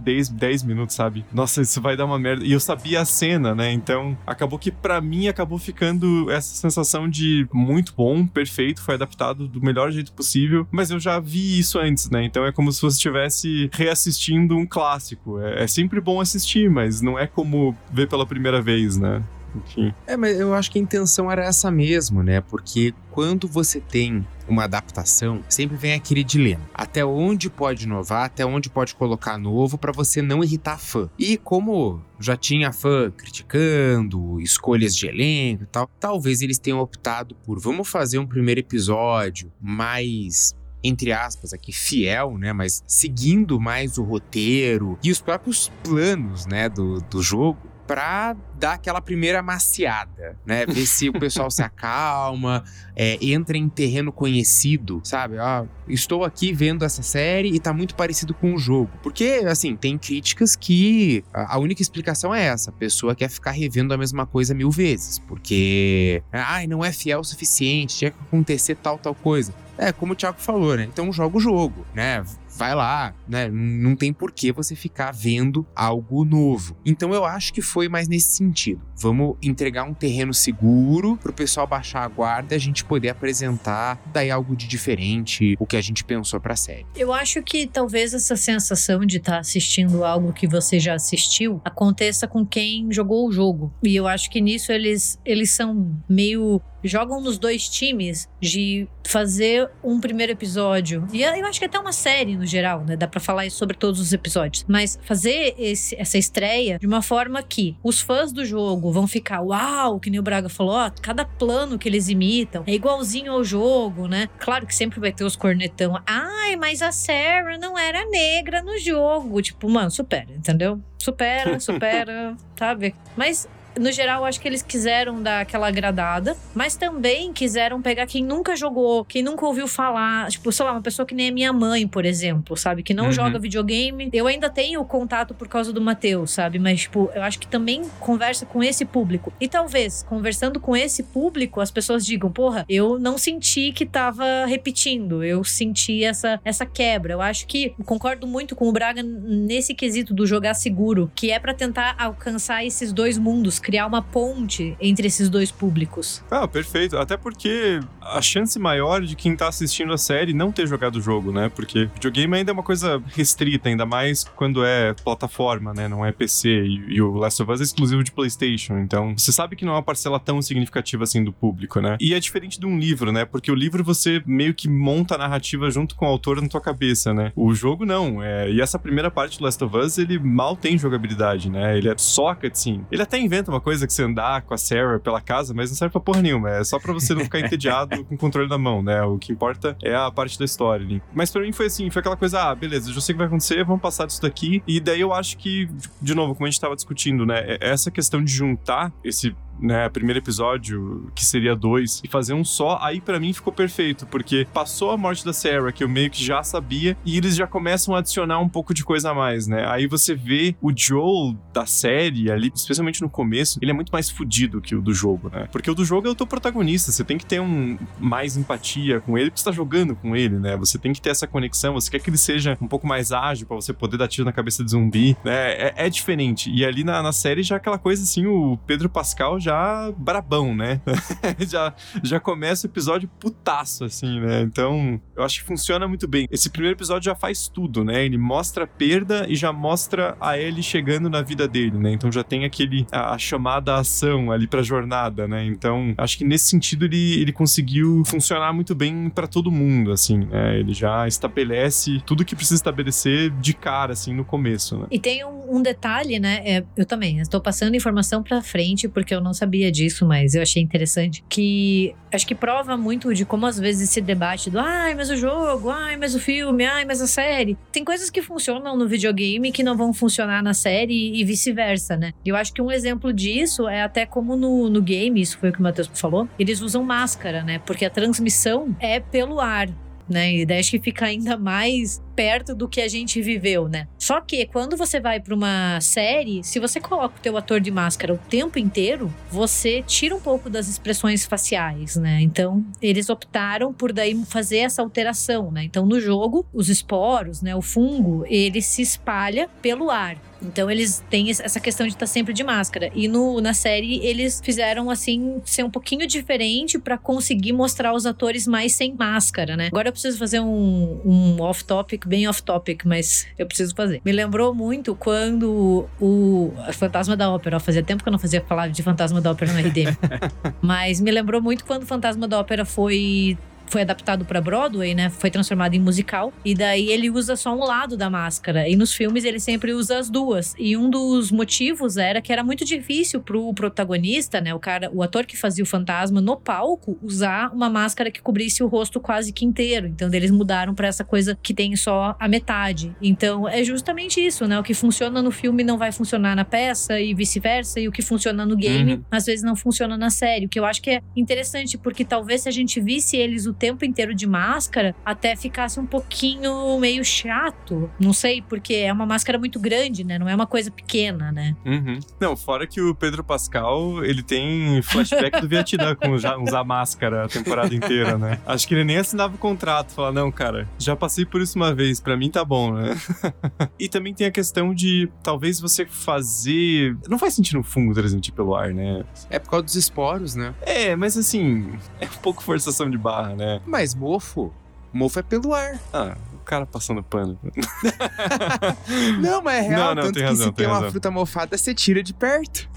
10, 10 minutos, sabe? Nossa, isso vai dar uma merda. E eu sabia a cena, né? Então acabou que para mim acabou ficando essa sensação de muito bom, perfeito, foi adaptado do melhor jeito possível, mas eu já vi isso antes, né? Então é como se você estivesse reassistindo um clássico. É, é sempre bom assistir, mas não é como ver pela pela primeira vez, né? Enfim. É, mas eu acho que a intenção era essa mesmo, né? Porque quando você tem uma adaptação, sempre vem aquele dilema. Até onde pode inovar, até onde pode colocar novo para você não irritar fã. E como já tinha fã criticando, escolhas de elenco e tal, talvez eles tenham optado por vamos fazer um primeiro episódio mais entre aspas aqui, fiel, né? Mas seguindo mais o roteiro e os próprios planos, né, do, do jogo para dar aquela primeira maciada, né? Ver se o pessoal se acalma, é, entra em terreno conhecido, sabe? Ah, estou aqui vendo essa série e tá muito parecido com o jogo. Porque, assim, tem críticas que a única explicação é essa: a pessoa quer ficar revendo a mesma coisa mil vezes, porque, ai, não é fiel o suficiente, tinha que acontecer tal, tal coisa. É, como o Thiago falou, né? Então joga o jogo, né? Vai lá, né? Não tem por que você ficar vendo algo novo. Então eu acho que foi mais nesse sentido. Vamos entregar um terreno seguro pro pessoal baixar a guarda e a gente poder apresentar daí algo de diferente, o que a gente pensou pra série. Eu acho que talvez essa sensação de estar tá assistindo algo que você já assistiu aconteça com quem jogou o jogo. E eu acho que nisso eles, eles são meio jogam nos dois times de fazer um primeiro episódio. E eu acho que até uma série no geral, né? Dá para falar sobre todos os episódios. Mas fazer esse, essa estreia de uma forma que os fãs do jogo vão ficar, uau, que nem o Braga falou, ó, cada plano que eles imitam é igualzinho ao jogo, né? Claro que sempre vai ter os cornetão. Ai, mas a Sarah não era negra no jogo. Tipo, mano, supera, entendeu? Supera, supera, sabe? Mas no geral, acho que eles quiseram dar aquela agradada, mas também quiseram pegar quem nunca jogou, quem nunca ouviu falar. Tipo, sei lá, uma pessoa que nem a minha mãe, por exemplo, sabe? Que não uhum. joga videogame. Eu ainda tenho contato por causa do Matheus, sabe? Mas, tipo, eu acho que também conversa com esse público. E talvez, conversando com esse público, as pessoas digam: porra, eu não senti que tava repetindo, eu senti essa, essa quebra. Eu acho que concordo muito com o Braga nesse quesito do jogar seguro, que é para tentar alcançar esses dois mundos criar uma ponte entre esses dois públicos. Ah, perfeito. Até porque a chance maior de quem tá assistindo a série não ter jogado o jogo, né? Porque videogame ainda é uma coisa restrita, ainda mais quando é plataforma, né? Não é PC. E, e o Last of Us é exclusivo de PlayStation. Então, você sabe que não é uma parcela tão significativa assim do público, né? E é diferente de um livro, né? Porque o livro você meio que monta a narrativa junto com o autor na tua cabeça, né? O jogo não. É... E essa primeira parte do Last of Us, ele mal tem jogabilidade, né? Ele é só cutscene. Ele até inventa uma coisa que você andar com a Sarah pela casa, mas não serve pra porra nenhuma. É só pra você não ficar entediado com o controle na mão, né? O que importa é a parte da história ali. Mas pra mim foi assim, foi aquela coisa, ah, beleza, já sei o que vai acontecer, vamos passar disso daqui. E daí eu acho que, de novo, como a gente tava discutindo, né? É essa questão de juntar esse né, primeiro episódio, que seria dois, e fazer um só, aí para mim ficou perfeito, porque passou a morte da Sarah, que eu meio que já sabia, e eles já começam a adicionar um pouco de coisa a mais, né? Aí você vê o Joel da série ali, especialmente no começo, ele é muito mais fudido que o do jogo, né? Porque o do jogo é o teu protagonista, você tem que ter um mais empatia com ele, porque você tá jogando com ele, né? Você tem que ter essa conexão, você quer que ele seja um pouco mais ágil para você poder dar tiro na cabeça de zumbi, né? É, é diferente. E ali na, na série já aquela coisa assim, o Pedro Pascal já brabão, né? já, já começa o episódio putaço, assim, né? Então, eu acho que funciona muito bem. Esse primeiro episódio já faz tudo, né? Ele mostra a perda e já mostra a Ellie chegando na vida dele, né? Então já tem aquele a, a chamada ação ali pra jornada, né? Então, acho que nesse sentido ele, ele conseguiu funcionar muito bem para todo mundo, assim, né? Ele já estabelece tudo que precisa estabelecer de cara, assim, no começo, né? E tem um, um detalhe, né? É, eu também estou passando informação pra frente porque eu não sabia disso, mas eu achei interessante que acho que prova muito de como às vezes esse debate do ai, mas o jogo, ai, mas o filme, ai, mas a série. Tem coisas que funcionam no videogame que não vão funcionar na série e vice-versa, né? Eu acho que um exemplo disso é até como no, no game, isso foi o que o Matheus falou, eles usam máscara, né? Porque a transmissão é pelo ar né? Acho que fica ainda mais perto do que a gente viveu, né? Só que quando você vai para uma série, se você coloca o teu ator de máscara o tempo inteiro, você tira um pouco das expressões faciais, né? Então, eles optaram por daí fazer essa alteração, né? Então, no jogo, os esporos, né, o fungo, ele se espalha pelo ar. Então eles têm essa questão de estar sempre de máscara. E no, na série eles fizeram assim ser um pouquinho diferente para conseguir mostrar os atores mais sem máscara, né? Agora eu preciso fazer um, um off-topic, bem off-topic, mas eu preciso fazer. Me lembrou muito quando o Fantasma da Ópera, fazia tempo que eu não fazia falar de Fantasma da Ópera no RDM. mas me lembrou muito quando o Fantasma da Ópera foi foi adaptado para Broadway, né? Foi transformado em musical. E daí ele usa só um lado da máscara. E nos filmes ele sempre usa as duas. E um dos motivos era que era muito difícil pro protagonista, né? O cara, o ator que fazia o fantasma no palco, usar uma máscara que cobrisse o rosto quase que inteiro. Então eles mudaram para essa coisa que tem só a metade. Então é justamente isso, né? O que funciona no filme não vai funcionar na peça e vice-versa. E o que funciona no game, uhum. às vezes não funciona na série. O que eu acho que é interessante, porque talvez se a gente visse eles o tempo inteiro de máscara, até ficasse um pouquinho meio chato. Não sei, porque é uma máscara muito grande, né? Não é uma coisa pequena, né? Uhum. Não, fora que o Pedro Pascal, ele tem flashback do Vietnã com usar máscara a temporada inteira, né? Acho que ele nem assinava o contrato. Fala, não, cara, já passei por isso uma vez, pra mim tá bom, né? e também tem a questão de talvez você fazer. Não faz sentido um fungo transmitir pelo ar, né? É por causa dos esporos, né? É, mas assim, é um pouco forçação de barra, né? Mas mofo, mofo é pelo ar. Ah, cara passando pano. não, mas é real, não, não, tanto tem que razão, se tem, tem uma razão. fruta mofada, você tira de perto.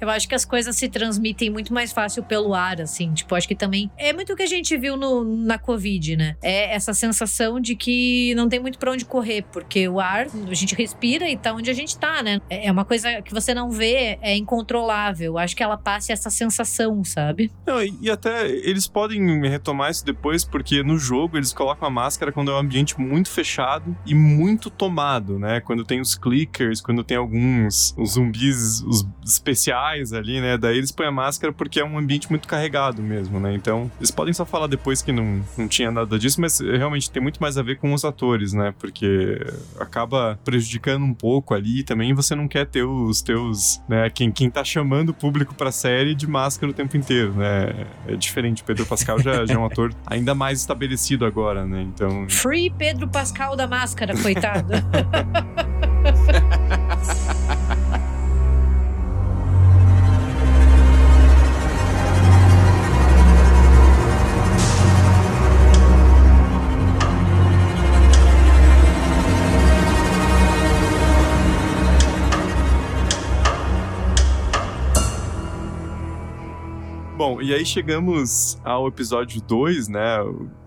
Eu acho que as coisas se transmitem muito mais fácil pelo ar, assim. Tipo, acho que também. É muito o que a gente viu no, na Covid, né? É essa sensação de que não tem muito pra onde correr, porque o ar, a gente respira e tá onde a gente tá, né? É uma coisa que você não vê, é incontrolável. Acho que ela passa essa sensação, sabe? Não, e, e até eles podem retomar isso depois, porque no jogo eles colocam a máscara quando é um ambiente muito fechado e muito tomado, né? Quando tem os clickers, quando tem alguns os zumbis, os especiais ali, né? Daí eles põem a máscara porque é um ambiente muito carregado mesmo, né? Então, eles podem só falar depois que não, não tinha nada disso, mas realmente tem muito mais a ver com os atores, né? Porque acaba prejudicando um pouco ali também você não quer ter os teus, né? Quem, quem tá chamando o público pra série de máscara o tempo inteiro, né? É diferente. Pedro Pascal já, já é um ator ainda mais estabelecido agora, né? Então. Free Pedro Pascal da máscara, coitado. Bom, e aí chegamos ao episódio 2, né?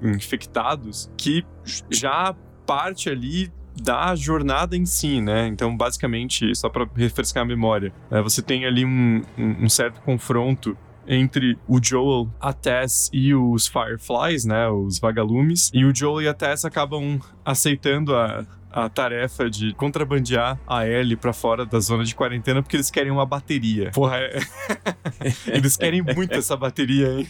Infectados, que já parte ali da jornada em si, né? Então, basicamente, só para refrescar a memória, né? você tem ali um, um, certo confronto entre o Joel, a Tess e os Fireflies, né, os vagalumes, e o Joel e a Tess acabam aceitando a, a tarefa de contrabandear a Ellie pra fora da zona de quarentena porque eles querem uma bateria. Porra, é... Eles querem muito essa bateria, hein?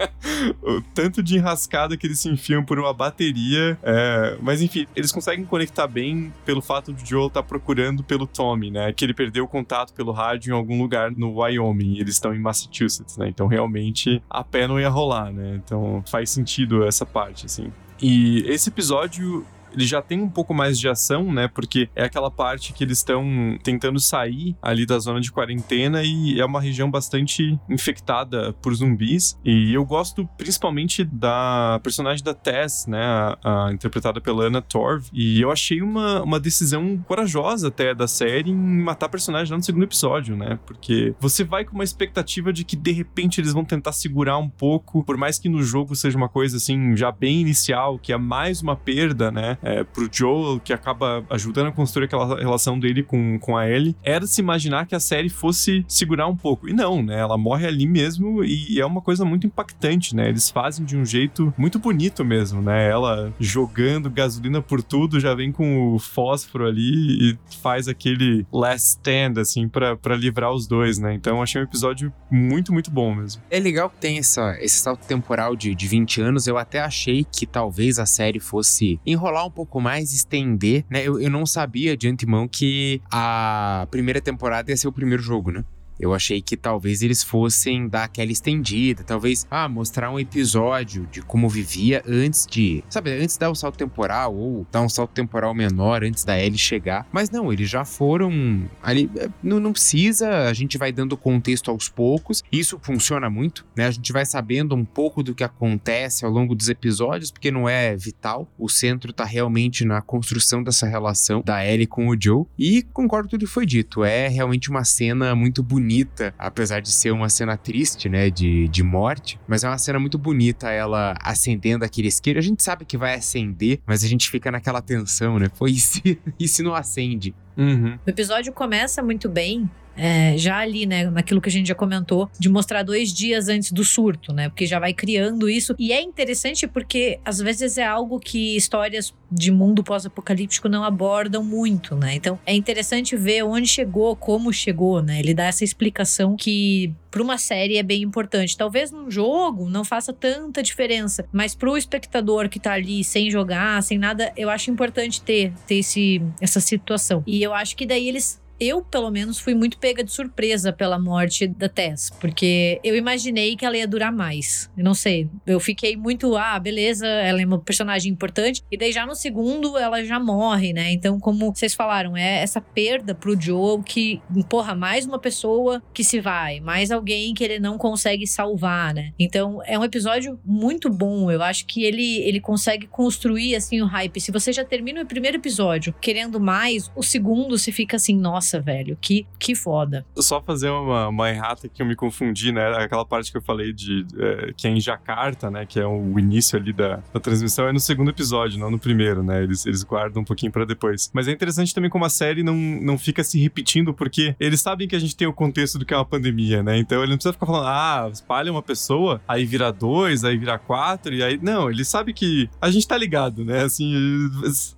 o tanto de enrascada que eles se enfiam por uma bateria. É... Mas enfim, eles conseguem conectar bem pelo fato de Joel estar tá procurando pelo Tommy, né? Que ele perdeu o contato pelo rádio em algum lugar no Wyoming. Eles estão em Massachusetts, né? Então realmente a pé não ia rolar, né? Então faz sentido essa parte, assim. E esse episódio ele já tem um pouco mais de ação, né? Porque é aquela parte que eles estão tentando sair ali da zona de quarentena e é uma região bastante infectada por zumbis. E eu gosto principalmente da personagem da Tess, né? A, a interpretada pela Anna Torv. E eu achei uma, uma decisão corajosa até da série em matar a personagem lá no segundo episódio, né? Porque você vai com uma expectativa de que de repente eles vão tentar segurar um pouco, por mais que no jogo seja uma coisa assim já bem inicial, que é mais uma perda, né? É, pro Joel, que acaba ajudando a construir aquela relação dele com, com a Ellie, era se imaginar que a série fosse segurar um pouco. E não, né? Ela morre ali mesmo e é uma coisa muito impactante, né? Eles fazem de um jeito muito bonito mesmo, né? Ela jogando gasolina por tudo, já vem com o fósforo ali e faz aquele last stand, assim, para livrar os dois, né? Então achei um episódio muito, muito bom mesmo. É legal que tem essa, esse salto temporal de, de 20 anos. Eu até achei que talvez a série fosse enrolar um um pouco mais, estender, né? Eu, eu não sabia de antemão que a primeira temporada ia ser o primeiro jogo, né? Eu achei que talvez eles fossem dar aquela estendida, talvez, ah, mostrar um episódio de como vivia antes de, sabe, antes de dar o um salto temporal ou dar um salto temporal menor antes da Ellie chegar. Mas não, eles já foram ali, é, não, não precisa, a gente vai dando contexto aos poucos. Isso funciona muito, né? A gente vai sabendo um pouco do que acontece ao longo dos episódios, porque não é vital. O centro tá realmente na construção dessa relação da Ellie com o Joe. E concordo com tudo que foi dito, é realmente uma cena muito bonita bonita, apesar de ser uma cena triste, né, de, de morte, mas é uma cena muito bonita ela acendendo aquele isqueiro. A gente sabe que vai acender, mas a gente fica naquela tensão, né? Foi e se, e se não acende? Uhum. O episódio começa muito bem, é, já ali, né, naquilo que a gente já comentou, de mostrar dois dias antes do surto, né? Porque já vai criando isso. E é interessante porque às vezes é algo que histórias de mundo pós-apocalíptico não abordam muito, né? Então é interessante ver onde chegou, como chegou, né? Ele dá essa explicação que para uma série é bem importante. Talvez num jogo não faça tanta diferença, mas para o espectador que tá ali sem jogar, sem nada, eu acho importante ter, ter esse, essa situação. E eu acho que daí eles eu, pelo menos, fui muito pega de surpresa pela morte da Tess, porque eu imaginei que ela ia durar mais. Eu não sei, eu fiquei muito, ah, beleza, ela é uma personagem importante, e daí já no segundo ela já morre, né? Então, como vocês falaram, é essa perda pro Joe que, porra, mais uma pessoa que se vai, mais alguém que ele não consegue salvar, né? Então, é um episódio muito bom. Eu acho que ele, ele consegue construir, assim, o hype. Se você já termina o primeiro episódio querendo mais, o segundo se fica assim, nossa nossa, velho, que, que foda. Só fazer uma, uma errata que eu me confundi, né? Aquela parte que eu falei de é, que é em Jacarta, né? Que é o início ali da, da transmissão, é no segundo episódio, não no primeiro, né? Eles, eles guardam um pouquinho para depois. Mas é interessante também como a série não, não fica se repetindo, porque eles sabem que a gente tem o contexto do que é uma pandemia, né? Então ele não precisa ficar falando, ah, espalha uma pessoa, aí vira dois, aí vira quatro, e aí. Não, ele sabe que a gente tá ligado, né? Assim,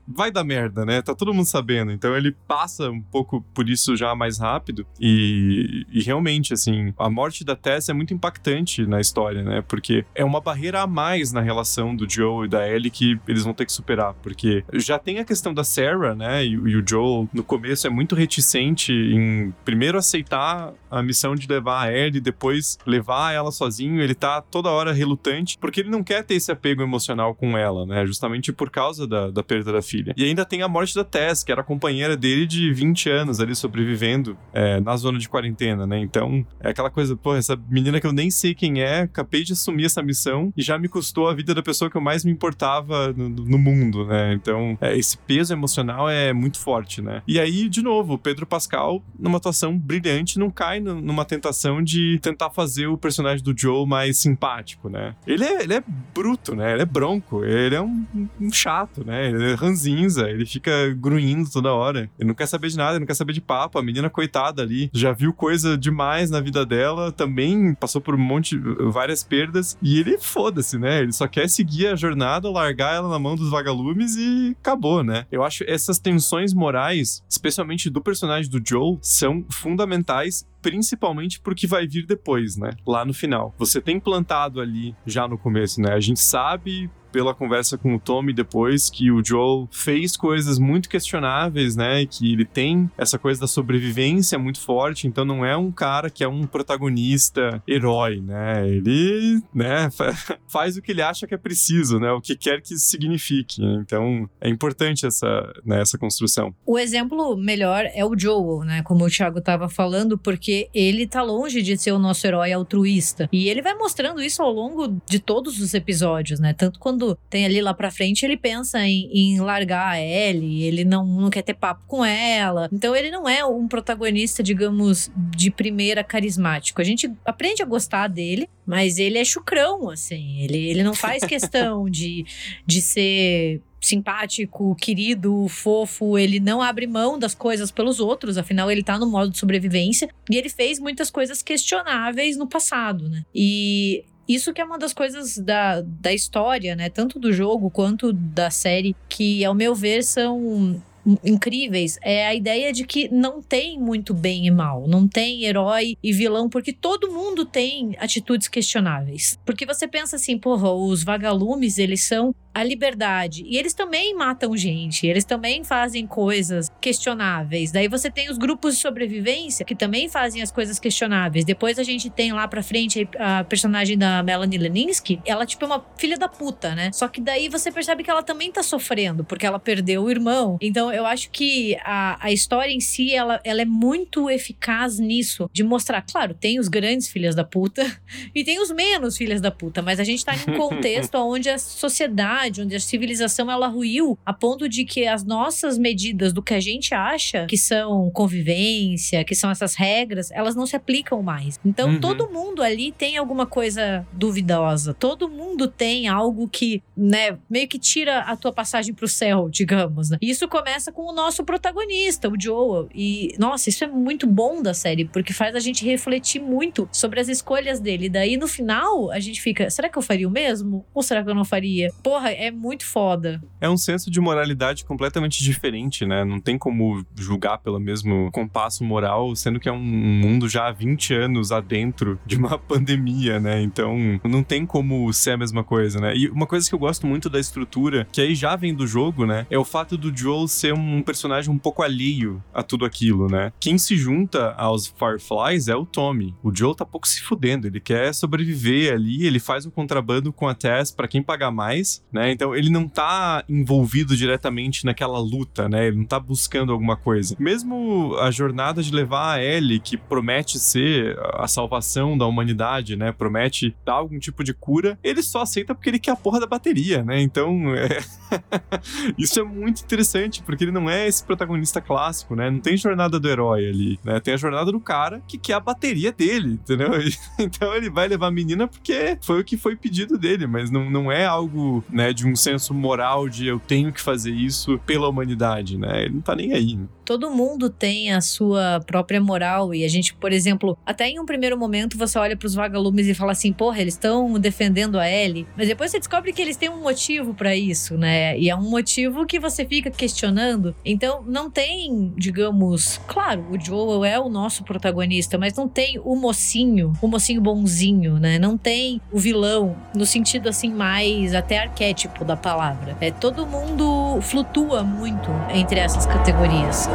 vai dar merda, né? Tá todo mundo sabendo. Então ele passa um pouco por por isso já mais rápido. E, e realmente, assim, a morte da Tess é muito impactante na história, né? Porque é uma barreira a mais na relação do Joe e da Ellie que eles vão ter que superar. Porque já tem a questão da Sarah, né? E, e o Joe, no começo, é muito reticente em primeiro aceitar a missão de levar a Ellie, depois levar ela sozinho. Ele tá toda hora relutante, porque ele não quer ter esse apego emocional com ela, né? Justamente por causa da, da perda da filha. E ainda tem a morte da Tess, que era companheira dele de 20 anos ali sobrevivendo é, na zona de quarentena, né? Então, é aquela coisa, pô, essa menina que eu nem sei quem é, acabei de assumir essa missão e já me custou a vida da pessoa que eu mais me importava no, no mundo, né? Então, é, esse peso emocional é muito forte, né? E aí, de novo, Pedro Pascal, numa atuação brilhante, não cai numa tentação de tentar fazer o personagem do Joe mais simpático, né? Ele é, ele é bruto, né? Ele é bronco, ele é um, um chato, né? Ele é ranzinza, ele fica grunhindo toda hora. Ele não quer saber de nada, ele não quer saber de papo. A menina, coitada ali, já viu coisa demais na vida dela, também passou por um monte, várias perdas. E ele, foda-se, né? Ele só quer seguir a jornada, largar ela na mão dos vagalumes e acabou, né? Eu acho essas tensões morais, especialmente do personagem do Joel, são fundamentais principalmente porque vai vir depois, né? Lá no final. Você tem plantado ali já no começo, né? A gente sabe pela conversa com o Tommy depois que o Joel fez coisas muito questionáveis, né? Que ele tem essa coisa da sobrevivência muito forte, então não é um cara que é um protagonista herói, né? Ele, né, faz o que ele acha que é preciso, né? O que quer que isso signifique. Então é importante essa, né, essa construção. O exemplo melhor é o Joel, né? Como o Thiago estava falando, porque ele tá longe de ser o nosso herói altruísta. E ele vai mostrando isso ao longo de todos os episódios, né? Tanto quando quando tem ali lá pra frente, ele pensa em, em largar a Ellie, ele não, não quer ter papo com ela. Então ele não é um protagonista, digamos, de primeira carismático. A gente aprende a gostar dele, mas ele é chucrão, assim. Ele, ele não faz questão de, de ser simpático, querido, fofo, ele não abre mão das coisas pelos outros, afinal ele tá no modo de sobrevivência e ele fez muitas coisas questionáveis no passado, né? E isso que é uma das coisas da, da história, né? Tanto do jogo quanto da série, que, ao meu ver, são incríveis é a ideia de que não tem muito bem e mal, não tem herói e vilão, porque todo mundo tem atitudes questionáveis. Porque você pensa assim, porra, os vagalumes, eles são a liberdade. E eles também matam gente, eles também fazem coisas questionáveis. Daí você tem os grupos de sobrevivência que também fazem as coisas questionáveis. Depois a gente tem lá pra frente a personagem da Melanie Leninsky, ela tipo é uma filha da puta, né? Só que daí você percebe que ela também tá sofrendo, porque ela perdeu o irmão. Então eu acho que a, a história em si, ela, ela é muito eficaz nisso, de mostrar, claro, tem os grandes filhas da puta e tem os menos filhas da puta, mas a gente tá em um contexto onde a sociedade onde a civilização ela ruiu a ponto de que as nossas medidas do que a gente acha que são convivência, que são essas regras, elas não se aplicam mais. Então uhum. todo mundo ali tem alguma coisa duvidosa. Todo mundo tem algo que, né, meio que tira a tua passagem pro céu, digamos. Né? E isso começa com o nosso protagonista, o Joel. E nossa, isso é muito bom da série, porque faz a gente refletir muito sobre as escolhas dele. Daí no final a gente fica, será que eu faria o mesmo? Ou será que eu não faria? Porra, é muito foda. É um senso de moralidade completamente diferente, né? Não tem como julgar pelo mesmo compasso moral, sendo que é um mundo já há 20 anos adentro de uma pandemia, né? Então, não tem como ser a mesma coisa, né? E uma coisa que eu gosto muito da estrutura, que aí já vem do jogo, né? É o fato do Joel ser um personagem um pouco alheio a tudo aquilo, né? Quem se junta aos Fireflies é o Tommy. O Joel tá pouco se fudendo, ele quer sobreviver ali, ele faz o contrabando com a Tess para quem pagar mais, né? né? Então ele não tá envolvido diretamente naquela luta, né? Ele não tá buscando alguma coisa. Mesmo a jornada de levar a Ellie, que promete ser a salvação da humanidade, né? Promete dar algum tipo de cura, ele só aceita porque ele quer a porra da bateria, né? Então, é... isso é muito interessante, porque ele não é esse protagonista clássico, né? Não tem jornada do herói ali, né? Tem a jornada do cara que quer a bateria dele, entendeu? Então ele vai levar a menina porque foi o que foi pedido dele, mas não, não é algo, né, de um senso moral de eu tenho que fazer isso pela humanidade, né? Ele não tá nem aí. Né? Todo mundo tem a sua própria moral e a gente, por exemplo, até em um primeiro momento você olha para os vagalumes e fala assim, porra, eles estão defendendo a Ellie, mas depois você descobre que eles têm um motivo para isso, né? E é um motivo que você fica questionando. Então, não tem, digamos, claro, o Joel é o nosso protagonista, mas não tem o mocinho, o mocinho bonzinho, né? Não tem o vilão no sentido assim mais até arquétipo da palavra. É todo mundo flutua muito entre essas categorias.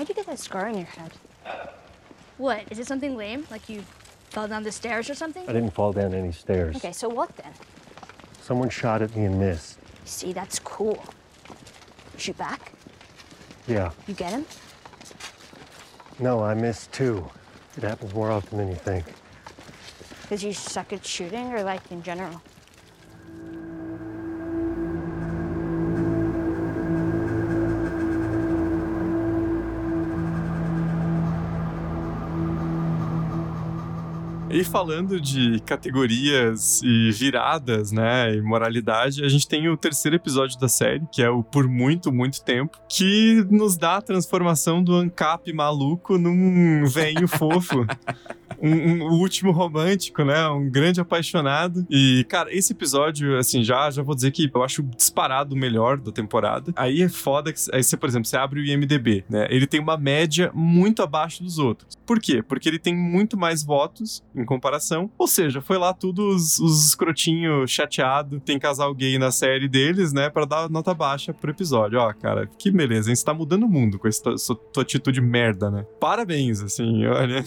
How'd you get that scar on your head? What? Is it something lame? Like you fell down the stairs or something? I didn't fall down any stairs. Okay, so what then? Someone shot at me and missed. See, that's cool. Shoot back? Yeah. You get him? No, I missed too. It happens more often than you think. Because you suck at shooting or like in general? Aí falando de categorias e viradas, né, e moralidade, a gente tem o terceiro episódio da série, que é o Por Muito, Muito Tempo, que nos dá a transformação do Ancap maluco num velho fofo. Um, um, último romântico, né? Um grande apaixonado. E, cara, esse episódio, assim, já, já vou dizer que eu acho disparado o melhor da temporada. Aí é foda que. Aí você, por exemplo, você abre o IMDB, né? Ele tem uma média muito abaixo dos outros. Por quê? Porque ele tem muito mais votos em comparação. Ou seja, foi lá tudo os, os escrotinhos chateado. Tem casal gay na série deles, né? Pra dar nota baixa pro episódio. Ó, cara, que beleza, hein? Você tá mudando o mundo com essa tua atitude merda, né? Parabéns, assim, olha.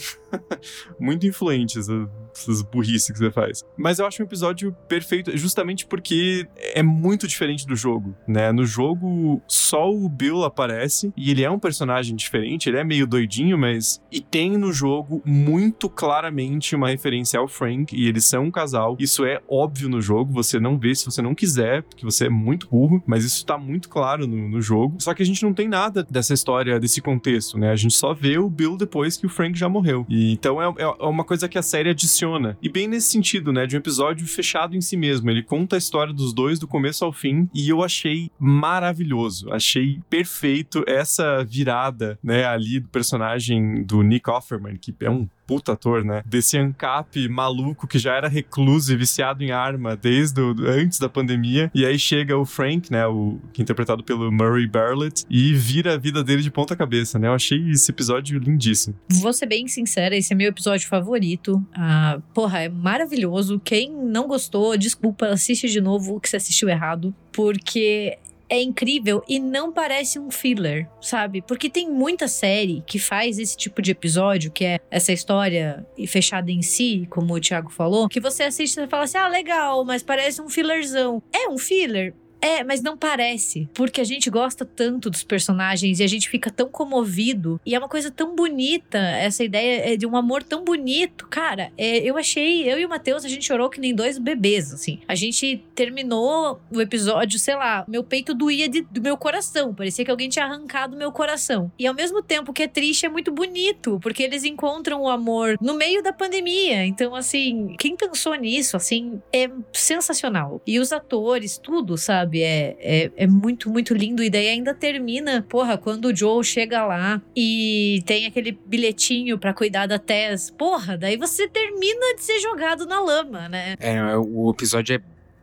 Muito influentes essas burrices que você faz. Mas eu acho um episódio perfeito justamente porque é muito diferente do jogo, né? No jogo, só o Bill aparece e ele é um personagem diferente, ele é meio doidinho, mas. E tem no jogo muito claramente uma referência ao Frank e eles são um casal. Isso é óbvio no jogo, você não vê se você não quiser, porque você é muito burro, mas isso tá muito claro no, no jogo. Só que a gente não tem nada dessa história, desse contexto, né? A gente só vê o Bill depois que o Frank já morreu. E então é, é, é uma coisa que a série adiciona. E bem nesse sentido, né? De um episódio fechado em si mesmo. Ele conta a história dos dois do começo ao fim e eu achei maravilhoso. Achei perfeito essa virada, né? Ali do personagem do Nick Offerman, que é um puta ator, né? Desse ANCAP maluco que já era recluso e viciado em arma desde o, antes da pandemia. E aí chega o Frank, né? O, que é interpretado pelo Murray Bartlett, e vira a vida dele de ponta cabeça, né? Eu achei esse episódio lindíssimo. Vou ser bem sincera, esse é meu episódio favorito. Ah, porra, é maravilhoso. Quem não gostou, desculpa, assiste de novo que você assistiu errado. Porque é incrível e não parece um filler, sabe? Porque tem muita série que faz esse tipo de episódio, que é essa história fechada em si, como o Thiago falou, que você assiste e fala assim: ah, legal, mas parece um fillerzão. É um filler? É, mas não parece. Porque a gente gosta tanto dos personagens e a gente fica tão comovido. E é uma coisa tão bonita, essa ideia é de um amor tão bonito. Cara, é, eu achei, eu e o Matheus, a gente chorou que nem dois bebês, assim. A gente terminou o episódio, sei lá, meu peito doía de, do meu coração. Parecia que alguém tinha arrancado meu coração. E ao mesmo tempo que é triste, é muito bonito, porque eles encontram o amor no meio da pandemia. Então, assim, quem pensou nisso, assim, é sensacional. E os atores, tudo, sabe? Sabe? É, é, é, muito, muito lindo. E daí ainda termina, porra, quando o Joe chega lá e tem aquele bilhetinho para cuidar da Tess. Porra, daí você termina de ser jogado na lama, né? É, o episódio é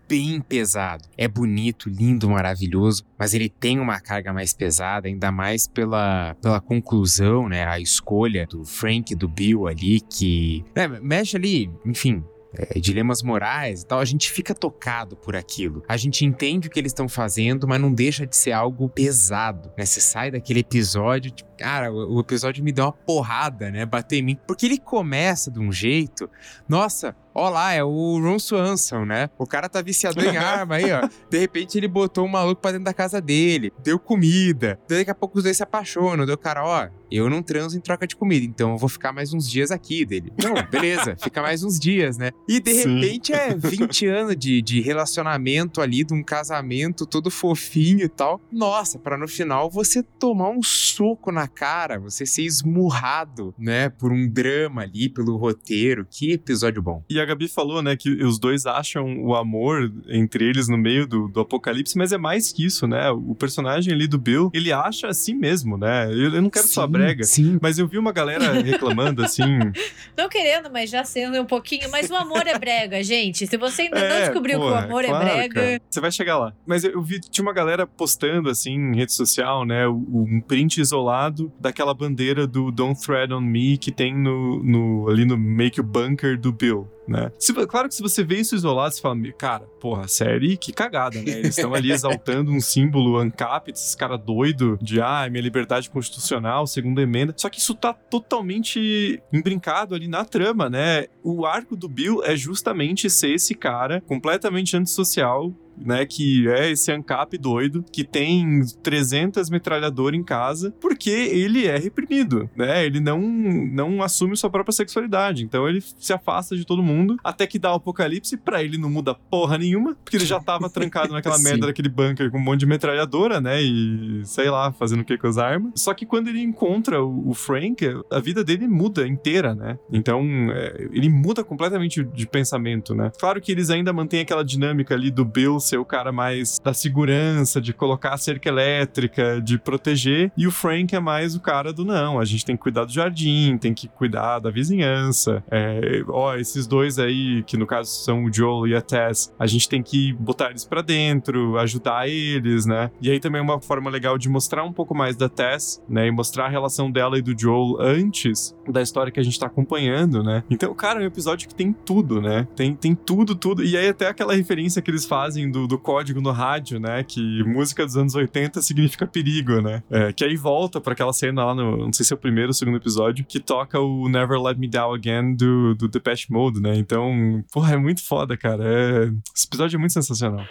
bem pesado. É bonito, lindo, maravilhoso, mas ele tem uma carga mais pesada, ainda mais pela, pela conclusão, né? A escolha do Frank e do Bill ali, que né, mexe ali, enfim, é, dilemas morais e tal, a gente fica tocado por aquilo. A gente entende o que eles estão fazendo, mas não deixa de ser algo pesado, né? Você sai daquele episódio, tipo, cara, o, o episódio me deu uma porrada, né? Bater em mim. Porque ele começa de um jeito, nossa, Ó lá, é o Ron Swanson, né? O cara tá viciado em arma aí, ó. De repente ele botou um maluco pra dentro da casa dele, deu comida. Daqui a pouco os dois se apaixonam. Deu cara, ó, eu não transo em troca de comida, então eu vou ficar mais uns dias aqui dele. Não, beleza, fica mais uns dias, né? E de Sim. repente é 20 anos de, de relacionamento ali, de um casamento todo fofinho e tal. Nossa, para no final você tomar um soco na cara, você ser esmurrado, né, por um drama ali, pelo roteiro. Que episódio bom. E a Gabi falou, né, que os dois acham o amor entre eles no meio do, do apocalipse, mas é mais que isso, né? O personagem ali do Bill, ele acha assim mesmo, né? Eu, eu não quero sim, só brega, sim. mas eu vi uma galera reclamando assim. Não querendo, mas já sendo um pouquinho. Mas o amor é brega, gente. Se você ainda é, não descobriu porra, que o amor é claro, é brega. Cara. Você vai chegar lá. Mas eu, eu, vi, tinha uma galera postando assim em rede social, né? Um print isolado daquela bandeira do Don't Thread on Me que tem no, no ali no Make o Bunker do Bill né? Se, claro que se você vê isso isolado, você fala, cara, porra, série, que cagada, né? Eles estão ali exaltando um símbolo ANCAP, esses cara doido de, ah, minha liberdade constitucional, segunda emenda. Só que isso tá totalmente embrincado ali na trama, né? O arco do Bill é justamente ser esse cara completamente antissocial, né, que é esse ANCAP doido, que tem 300 metralhadoras em casa, porque ele é reprimido, né? Ele não, não assume sua própria sexualidade. Então ele se afasta de todo mundo, até que dá o apocalipse, pra ele não muda porra nenhuma, porque ele já tava trancado naquela merda daquele bunker com um monte de metralhadora, né? E sei lá, fazendo o que com as armas. Só que quando ele encontra o, o Frank, a vida dele muda inteira, né? Então é, ele muda completamente de pensamento, né? Claro que eles ainda mantêm aquela dinâmica ali do Bill ser o cara mais da segurança, de colocar a cerca elétrica, de proteger, e o Frank é mais o cara do não, a gente tem que cuidar do jardim, tem que cuidar da vizinhança. É, ó, esses dois aí, que no caso são o Joel e a Tess, a gente tem que botar eles pra dentro, ajudar eles, né? E aí também é uma forma legal de mostrar um pouco mais da Tess, né? E mostrar a relação dela e do Joel antes da história que a gente tá acompanhando, né? Então, cara, é um episódio que tem tudo, né? Tem, tem tudo, tudo. E aí até aquela referência que eles fazem do, do código no rádio, né? Que música dos anos 80 significa perigo, né? É, que aí volta pra aquela cena lá no, não sei se é o primeiro ou o segundo episódio, que toca o Never Let Me Down Again do, do Depeche Mode, né? Então, porra, é muito foda, cara. É... Esse episódio é muito sensacional.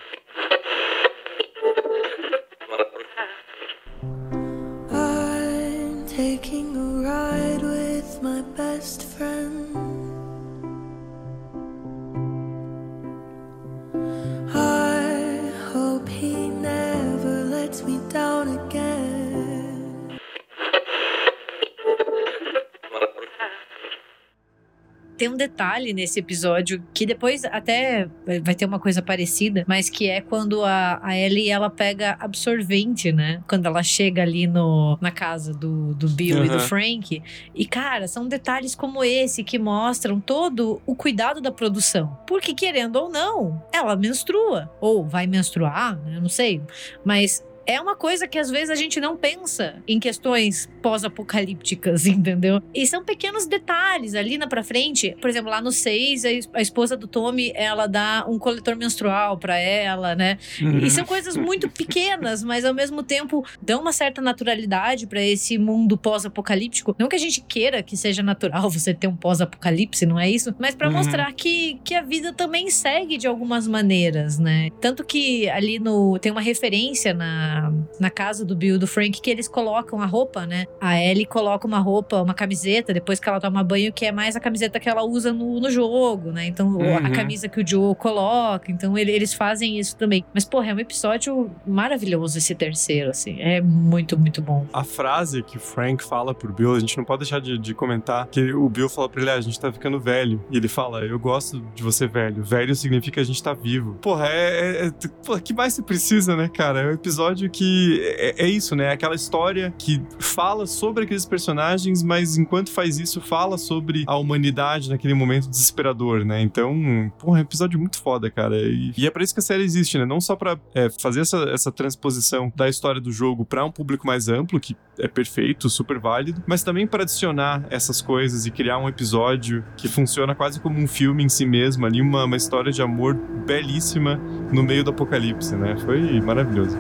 Tem um detalhe nesse episódio que depois até vai ter uma coisa parecida, mas que é quando a, a Ellie ela pega absorvente, né? Quando ela chega ali no, na casa do, do Bill e do. Frank. E, cara, são detalhes como esse que mostram todo o cuidado da produção. Porque, querendo ou não, ela menstrua. Ou vai menstruar, né? Eu não sei. Mas é uma coisa que às vezes a gente não pensa em questões pós-apocalípticas, entendeu? E são pequenos detalhes ali na pra frente. Por exemplo, lá no 6, a es- a esposa do Tommy, ela dá um coletor menstrual pra ela, né? E são coisas muito pequenas, mas ao mesmo tempo dão uma certa naturalidade pra esse mundo pós-apocalíptico. Não que a gente queira que seja natural você ter um pós-apocalipse, não é isso? Mas pra Uhum. mostrar que, que a vida também segue de algumas maneiras, né? Tanto que ali no tem uma referência na, na casa do Bill e do Frank que eles colocam a roupa, né? A Ellie coloca uma roupa, uma camiseta depois que ela toma banho, que é mais a camiseta que ela usa no, no jogo, né? Então o- a Uhum. camisa que o Joe coloca, então ele- eles fazem isso também. Mas porra, é um episódio maravilhoso esse terceiro, assim. É muito, muito bom. A frase que o Frank fala pro Bill, a gente não pode deixar de, de comentar, que o Bill fala pra ele, ah, a gente tá ficando velho. E ele fala, eu gosto de você velho. Velho significa que a gente tá vivo. Porra, é... é, é porra, que mais você precisa, né, cara? É um episódio que... É, é isso, né? Aquela história que fala sobre aqueles personagens, mas enquanto faz isso, fala sobre a humanidade naquele momento desesperador, né? Então, porra, é um episódio muito foda, cara. E, e é pra isso que a série existe, né? Não só pra é, fazer essa, essa transposição da história do jogo pra um público mais amplo, que é perfeito, super válido, mas também para adicionar essas coisas e criar um episódio que funciona quase como um filme em si mesmo, ali, uma, uma história de amor belíssima no meio do apocalipse, né? Foi maravilhoso.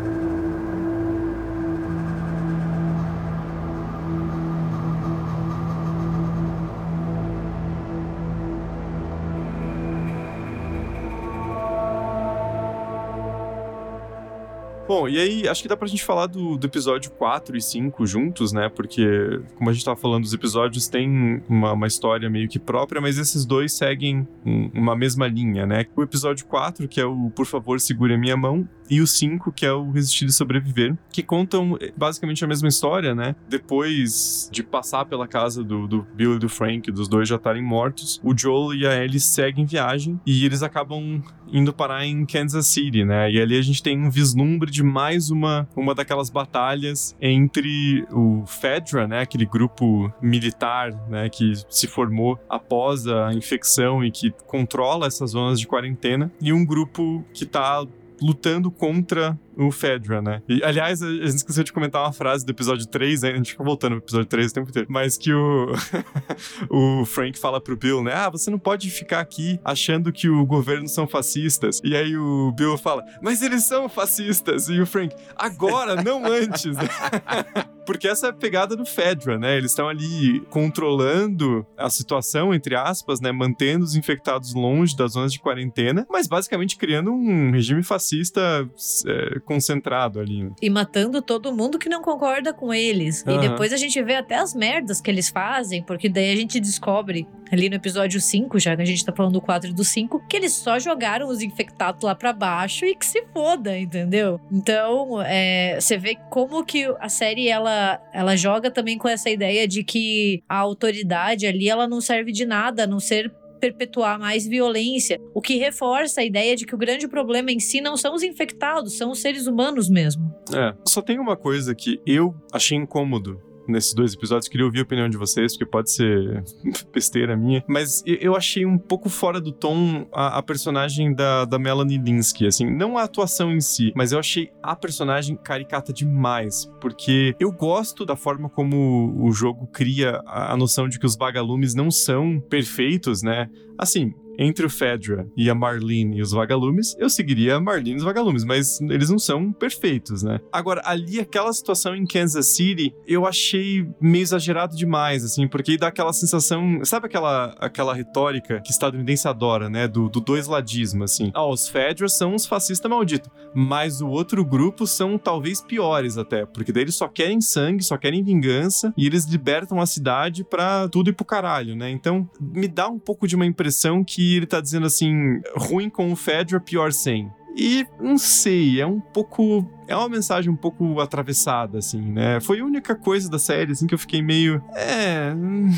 Bom, e aí acho que dá pra gente falar do, do episódio 4 e 5 juntos, né? Porque, como a gente tava falando, os episódios têm uma, uma história meio que própria, mas esses dois seguem um- uma mesma linha, né? O episódio 4, que é o Por favor, segure a minha mão, e o 5, que é o Resistir e Sobreviver, que contam eh, basicamente a mesma história, né? Depois de passar pela casa do, do Bill e do Frank, dos dois já estarem mortos, o Joel e a Ellie seguem viagem e eles acabam indo parar em Kansas City, né? E ali a gente tem um vislumbre de mais uma, uma daquelas batalhas entre o Fedra, né? Aquele grupo militar, né? Que se formou após a infecção e que controla essas zonas de quarentena, e um grupo que tá lutando contra o Fedra, né? E, aliás, a gente esqueceu de comentar uma frase do episódio 3, né? a gente fica voltando pro episódio 3 o tempo inteiro, mas que o, o Frank fala pro Bill, né? Ah, você não pode ficar aqui achando que o governo são fascistas. E aí o Bill fala, mas eles são fascistas. E o Frank, agora, não antes. Porque essa é a pegada do Fedra, né? Eles estão ali controlando a situação, entre aspas, né? Mantendo os infectados longe das zonas de quarentena, mas basicamente criando um regime fascista é, concentrado ali. Né? E matando todo mundo que não concorda com eles. Aham. E depois a gente vê até as merdas que eles fazem, porque daí a gente descobre ali no episódio 5, já que a gente tá falando do 4 e do 5, que eles só jogaram os infectados lá pra baixo e que se foda, entendeu? Então, é, você vê como que a série ela, ela joga também com essa ideia de que a autoridade ali ela não serve de nada a não ser perpetuar mais violência, o que reforça a ideia de que o grande problema em si não são os infectados, são os seres humanos mesmo. É. Só tem uma coisa que eu achei incômodo nesses dois episódios, queria ouvir a opinião de vocês, porque pode ser besteira minha, mas eu- achei um pouco fora do tom a, a personagem da, da Melanie Linsky, assim, não a atuação em si, mas eu achei a personagem caricata demais, porque eu gosto da forma como o jogo cria a, a noção de que os vagalumes não são perfeitos, né? Assim, entre o Fedra e a Marlene e os vagalumes, eu seguiria a Marlene e os vagalumes, mas eles não são perfeitos, né? Agora, ali, aquela situação em Kansas City, eu achei meio exagerado demais, assim, porque dá aquela sensação. Sabe aquela, aquela retórica que estadunidense adora, né? Do, do dois ladismo, assim. Ah, os Fedras são uns fascistas malditos, mas o outro grupo são talvez piores até, porque daí eles só querem sangue, só querem vingança e eles libertam a cidade pra tudo ir pro caralho, né? Então, me dá um pouco de uma impressão que ele tá dizendo assim: ruim com o Fedra, pior sem. E não sei, é um pouco. É uma mensagem um pouco atravessada, assim, né? Foi a única coisa da série, assim, que eu fiquei meio. É. hum,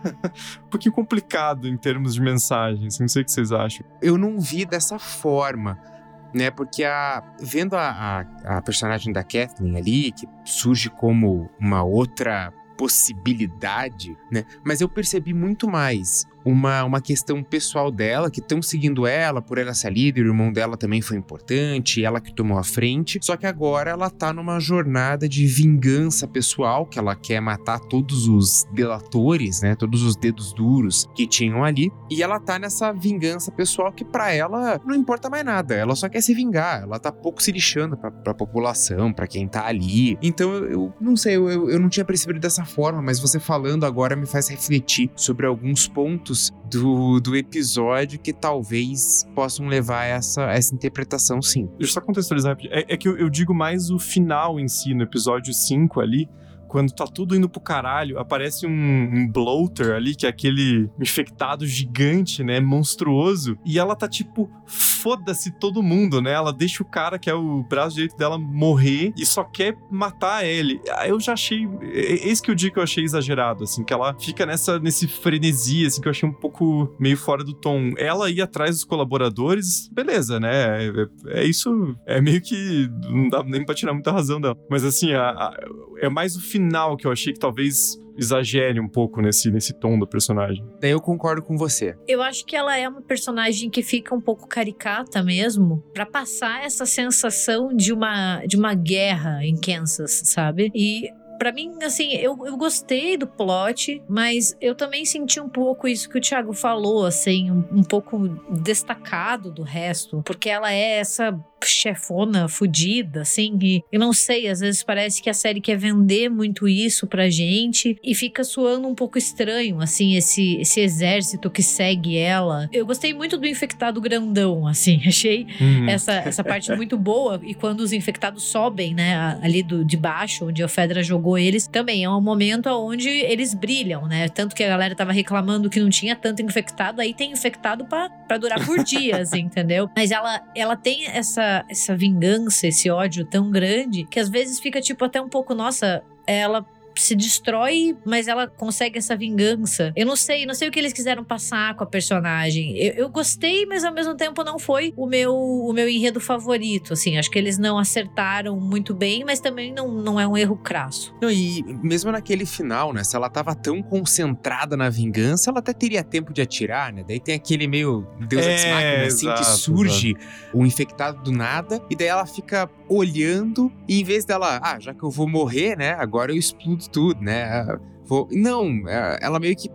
um pouquinho complicado em termos de mensagem, assim, não sei o que vocês acham. eu não vi dessa forma, né? Porque a, vendo a, a, a personagem da Kathleen ali, que surge como uma outra possibilidade, né? Mas eu percebi muito mais uma, uma questão pessoal dela, que estão seguindo ela por ela ser líder, o irmão dela também foi importante, ela que tomou a frente. Só que agora ela tá numa jornada de vingança pessoal, que ela quer matar todos os delatores, né? Todos os dedos duros que tinham ali. E ela tá nessa vingança pessoal que pra ela não importa mais nada. Ela só quer se vingar. Ela tá pouco se lixando pra, pra população, pra quem tá ali. Então eu, eu não sei, eu, eu não tinha percebido dessa forma, mas você falando agora me faz refletir sobre alguns pontos do, do episódio que talvez possam levar a essa, essa interpretação, sim. Deixa eu só contextualizar rapidinho. É, é que eu, eu digo mais o final em si, no episódio 5 ali, quando tá tudo indo pro caralho, aparece um, um bloater ali, que é aquele infectado gigante, né? Monstruoso. E ela tá tipo, foda-se todo mundo, né? Ela deixa o cara, que é o braço direito dela, morrer e só quer matar ele. Eu já achei. é- Esse que eu digo que eu achei exagerado, assim, que ela fica nessa, nesse frenesi, assim, que eu achei um pouco meio fora do tom. Ela ir atrás dos colaboradores, beleza, né? É, é isso. É meio que. Não dá nem pra tirar muita razão dela. Mas assim, a- a- é mais o final que eu achei que talvez exagere um pouco nesse, nesse tom do personagem. Daí eu concordo com você. Eu acho que ela é uma personagem que fica um pouco caricata mesmo, pra passar essa sensação de uma de uma guerra em Kansas, sabe? E Pra mim, assim, eu, eu gostei do plot, mas eu também senti um pouco isso que o Thiago falou, assim, um, um pouco destacado do resto, porque ela é essa chefona fudida, assim, e eu não sei, às vezes parece que a série quer vender muito isso pra gente e fica soando um pouco estranho, assim, esse, esse exército que segue ela. Eu gostei muito do infectado grandão, assim, achei essa, essa parte muito boa. E quando os infectados sobem, né, ali do, de baixo, onde a Fedra jogou eles, também é um momento onde eles brilham, né? Tanto que a galera tava reclamando que não tinha tanto infectado, aí tem infectado pra pra durar por dias, entendeu? Mas ela, ela tem essa, essa vingança, esse ódio tão grande, que às vezes fica tipo até um pouco, nossa, ela se destrói, mas ela consegue essa vingança. Eu não sei, não sei o que eles quiseram passar com a personagem. Eu, eu gostei, mas ao mesmo tempo não foi o meu, o meu enredo favorito. Assim, acho que eles não acertaram muito bem, mas também não, não é um erro crasso. Não, e mesmo naquele final, né? Se ela tava tão concentrada na vingança, ela até teria tempo de atirar, né? Daí tem aquele meio Deus Ex É, Machina, assim, exato, que surge o infectado do nada, e daí ela fica olhando e em vez dela, ah, já que eu vou morrer, né? Agora eu explodo tudo, né? Vou... Não, é, ela meio que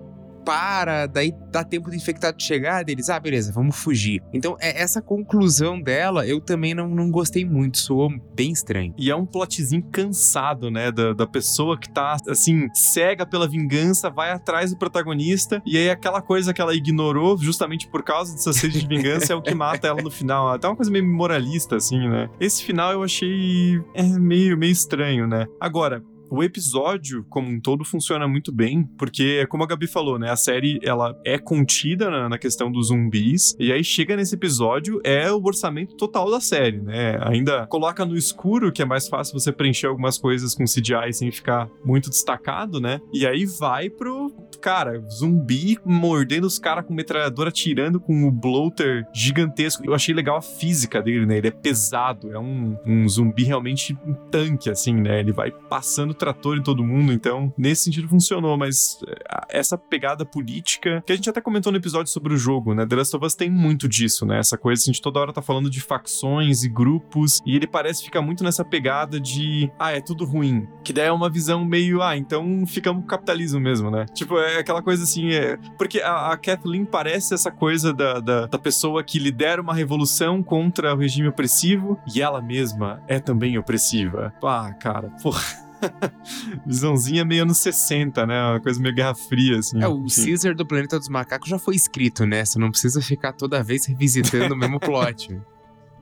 para, daí dá tempo do infectado chegar, deles, ah, beleza, vamos fugir. Então, é, essa conclusão dela, eu também não, não gostei muito, soou bem estranho. E é um plotzinho cansado, né? Da, da pessoa que tá, assim, cega pela vingança, vai atrás do protagonista, e aí aquela coisa que ela ignorou, justamente por causa dessa sede de vingança, é o que mata ela no final. Até uma coisa meio moralista, assim, né? Esse final eu achei é, meio, meio estranho, né? Agora, o episódio como um todo funciona muito bem, porque como a Gabi falou, né, a série ela é contida na, na, questão dos zumbis e aí chega nesse episódio é o orçamento total da série, né? Ainda coloca no escuro que é mais fácil você preencher algumas coisas com CGI sem ficar muito destacado, né? E aí vai pro cara, zumbi mordendo os caras com metralhadora, atirando com o bloater gigantesco. Eu achei legal a física dele, né? Ele é pesado, é um, um zumbi realmente um tanque, assim, né? Ele vai passando trator em todo mundo, então nesse sentido funcionou, mas eh, essa pegada política, que a gente até comentou no episódio sobre o jogo, né? The Last of Us tem muito disso, né? Essa coisa, a gente toda hora tá falando de facções e grupos, e ele parece ficar muito nessa pegada de, ah, é tudo ruim. Que daí é uma visão meio, ah, então ficamos com capitalismo mesmo, né? Tipo, é aquela coisa assim, é. Porque a, a Kathleen parece essa coisa da, da, da pessoa que lidera uma revolução contra o regime opressivo, e ela mesma é também opressiva. Ah, cara, porra. Visãozinha meio anos 60, né? Uma coisa meio Guerra Fria, assim. É, o Caesar do Planeta dos Macacos já foi escrito, né? Você não precisa ficar toda vez revisitando o mesmo plot.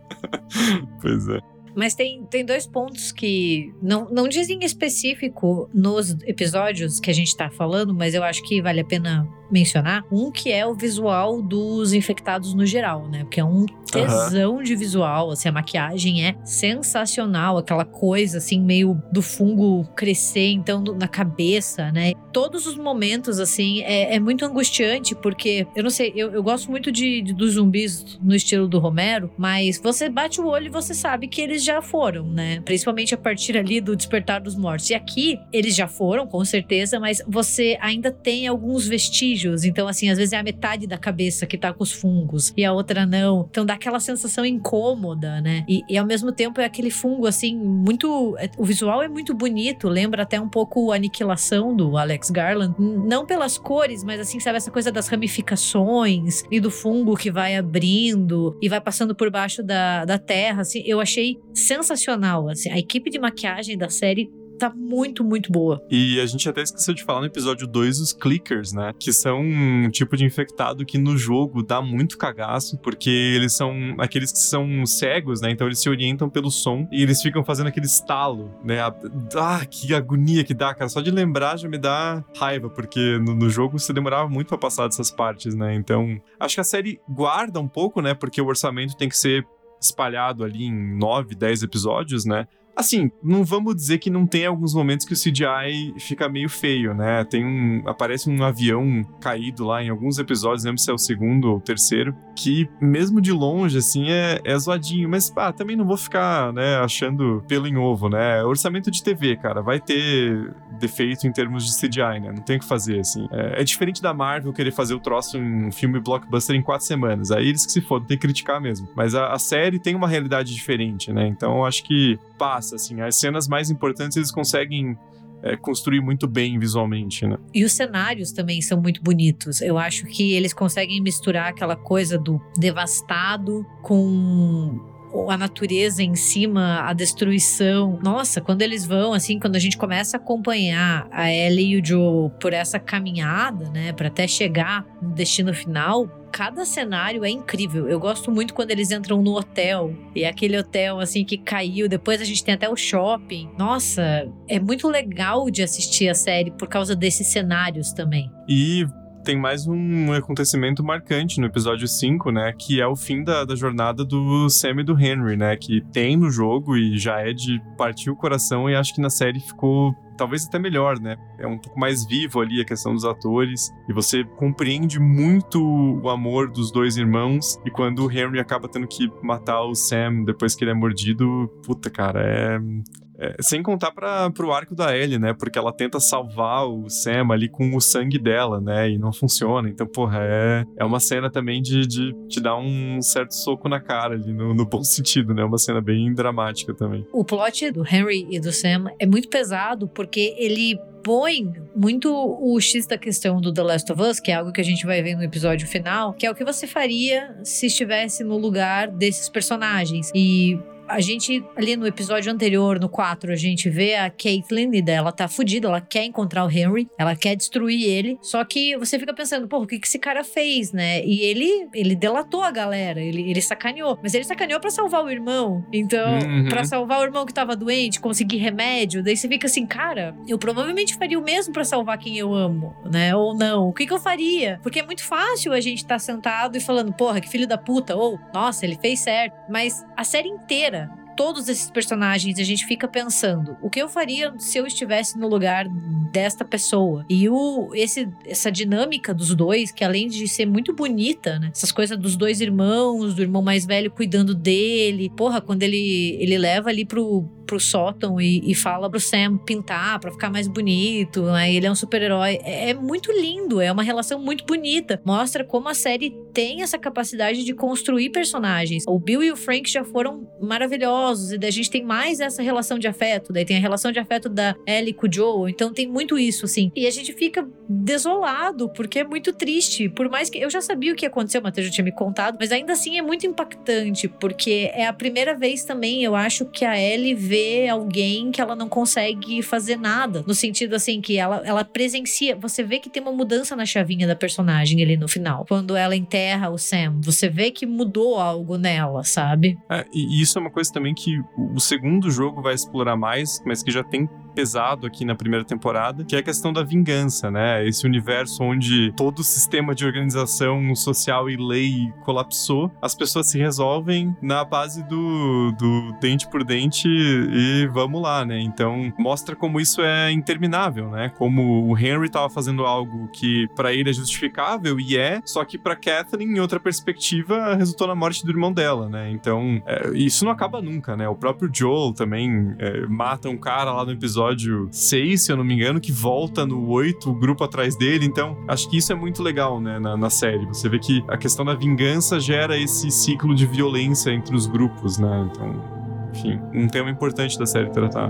pois é. Mas tem, tem dois pontos que não, não dizem específico nos episódios que a gente tá falando, mas eu acho que vale a pena mencionar. Um que é o visual dos infectados no geral, né? Porque é um tesão uhum. de visual, assim, a maquiagem é sensacional, aquela coisa assim, meio do fungo crescer, então, na cabeça, né? Todos os momentos, assim, é, é muito angustiante, porque, eu não sei, eu, eu gosto muito de, de, dos zumbis no estilo do Romero, mas você bate o olho e você sabe que eles já foram, né? Principalmente a partir ali do Despertar dos Mortos. E aqui, eles já foram, com certeza, mas você ainda tem alguns vestígios. Então, assim, às vezes é a metade da cabeça que tá com os fungos e a outra não. Então dá aquela sensação incômoda, né? E, e ao mesmo tempo é aquele fungo, assim, muito. É, o visual é muito bonito, lembra até um pouco a aniquilação do Alex Garland. Não pelas cores, mas assim, sabe, essa coisa das ramificações e do fungo que vai abrindo e vai passando por baixo da, da terra, assim. Eu achei sensacional, assim. A equipe de maquiagem da série tá muito, muito boa. E a gente até esqueceu de falar no episódio 2 os clickers, né? Que são um tipo de infectado que no jogo dá muito cagaço, porque eles são aqueles que são cegos, né? Então eles se orientam pelo som e eles ficam fazendo aquele estalo, né? Ah, que agonia que dá, cara. Só de lembrar já me dá raiva, porque no, no jogo você demorava muito para passar dessas partes, né? Então, acho que a série guarda um pouco, né? Porque o orçamento tem que ser espalhado ali em 9, 10 episódios, né? Assim, não vamos dizer que não tem alguns momentos que o CGI fica meio feio, né? Tem um. Aparece um avião caído lá em alguns episódios, lembro se é o segundo ou o terceiro, que mesmo de longe, assim, é, é zoadinho. Mas, ah, também não vou ficar, né, achando pelo em ovo, né? Orçamento de TV, cara, vai ter defeito em termos de CGI, né? Não tem o que fazer, assim. É, é diferente da Marvel querer fazer o troço em um filme blockbuster em quatro semanas. Aí eles que se fodam, tem que criticar mesmo. Mas a, a série tem uma realidade diferente, né? Então eu acho que passa, assim. As cenas mais importantes eles conseguem é, construir muito bem visualmente, né? E os cenários também são muito bonitos. Eu acho que eles conseguem misturar aquela coisa do devastado com a natureza em cima, a destruição. Nossa, quando eles vão, assim, quando a gente começa a acompanhar a Ellie e o Joe por essa caminhada, né, para até chegar no destino final, cada cenário é incrível. Eu gosto muito quando eles entram no hotel. E é aquele hotel, assim, que caiu. Depois a gente tem até o shopping. Nossa, é muito legal de assistir a série por causa desses cenários também. E tem mais um acontecimento marcante no episódio 5, né? Que é o fim da, da jornada do Sam e do Henry, né? Que tem no jogo e já é de partir o coração e acho que na série ficou talvez até melhor, né? É um pouco mais vivo ali a questão dos atores e você compreende muito o amor dos dois irmãos e quando o Henry acaba tendo que matar o Sam depois que ele é mordido, puta cara, é É, sem contar para pro arco da Ellie, né? Porque ela tenta salvar o Sam ali com o sangue dela, né? E não funciona. Então, porra, é, é uma cena também de, de te dar um certo soco na cara ali, no, no bom sentido, né? Uma cena bem dramática também. O plot do Henry e do Sam é muito pesado porque ele põe muito o X da questão do The Last of Us, que é algo que a gente vai ver no episódio final, que é o que você faria se estivesse no lugar desses personagens. E a gente, ali no episódio anterior, no 4, a gente vê a Caitlyn e dela tá fudida, ela quer encontrar o Henry, ela quer destruir ele, só que você fica pensando, pô, o que, que esse cara fez, né? E ele, ele delatou a galera, ele, ele sacaneou, mas ele sacaneou para salvar o irmão, então, Uhum. para salvar o irmão que tava doente, conseguir remédio, daí você fica assim, cara, eu provavelmente faria o mesmo para salvar quem eu amo, né? Ou não, o que que eu faria? Porque é muito fácil a gente estar sentado e falando, porra, que filho da puta, ou, nossa, ele fez certo, mas a série inteira todos esses personagens a gente fica pensando o que eu faria se eu estivesse no lugar desta pessoa? E o esse essa dinâmica dos dois que além de ser muito bonita né essas coisas dos dois irmãos do irmão mais velho cuidando dele porra quando ele ele leva ali pro pro sótão e, e fala pro Sam pintar pra ficar mais bonito, né? Ele é um super-herói. É, é muito lindo, é uma relação muito bonita. Mostra como a série tem essa capacidade de construir personagens. O Bill e o Frank já foram maravilhosos, e a gente tem mais essa relação de afeto. Daí tem a relação de afeto da Ellie com o Joe, então tem muito isso, assim. E a gente fica desolado, porque é muito triste. Por mais que. Eu já sabia o que ia acontecer, o Matheus já tinha me contado, mas ainda assim é muito impactante, porque é a primeira vez também, eu acho, que a Ellie vê alguém que ela não consegue fazer nada. No sentido assim, que ela, ela presencia. Você vê que tem uma mudança na chavinha da personagem ali no final. Quando ela enterra o Sam, você vê que mudou algo nela, sabe? É, e isso é uma coisa também que o o segundo jogo vai explorar mais, mas que já tem pesado aqui na primeira temporada, que é a questão da vingança, né? Esse universo onde todo o sistema de organização social e lei colapsou, as pessoas se resolvem na base do, do dente por dente e vamos lá, né? Então mostra como isso é interminável, né? Como o Henry tava fazendo algo que pra ele é justificável e é, só que pra Kathleen, em outra perspectiva, resultou na morte do irmão dela, né? Então é, isso não acaba nunca, né? O próprio Joel também é, mata um cara lá no episódio 6, se eu não me engano, que volta no 8, o grupo atrás dele. Então, acho que isso é muito legal, né, na, na série. Você vê que a questão da vingança gera esse ciclo de violência entre os grupos, né? Então, enfim, um tema importante da série tratar.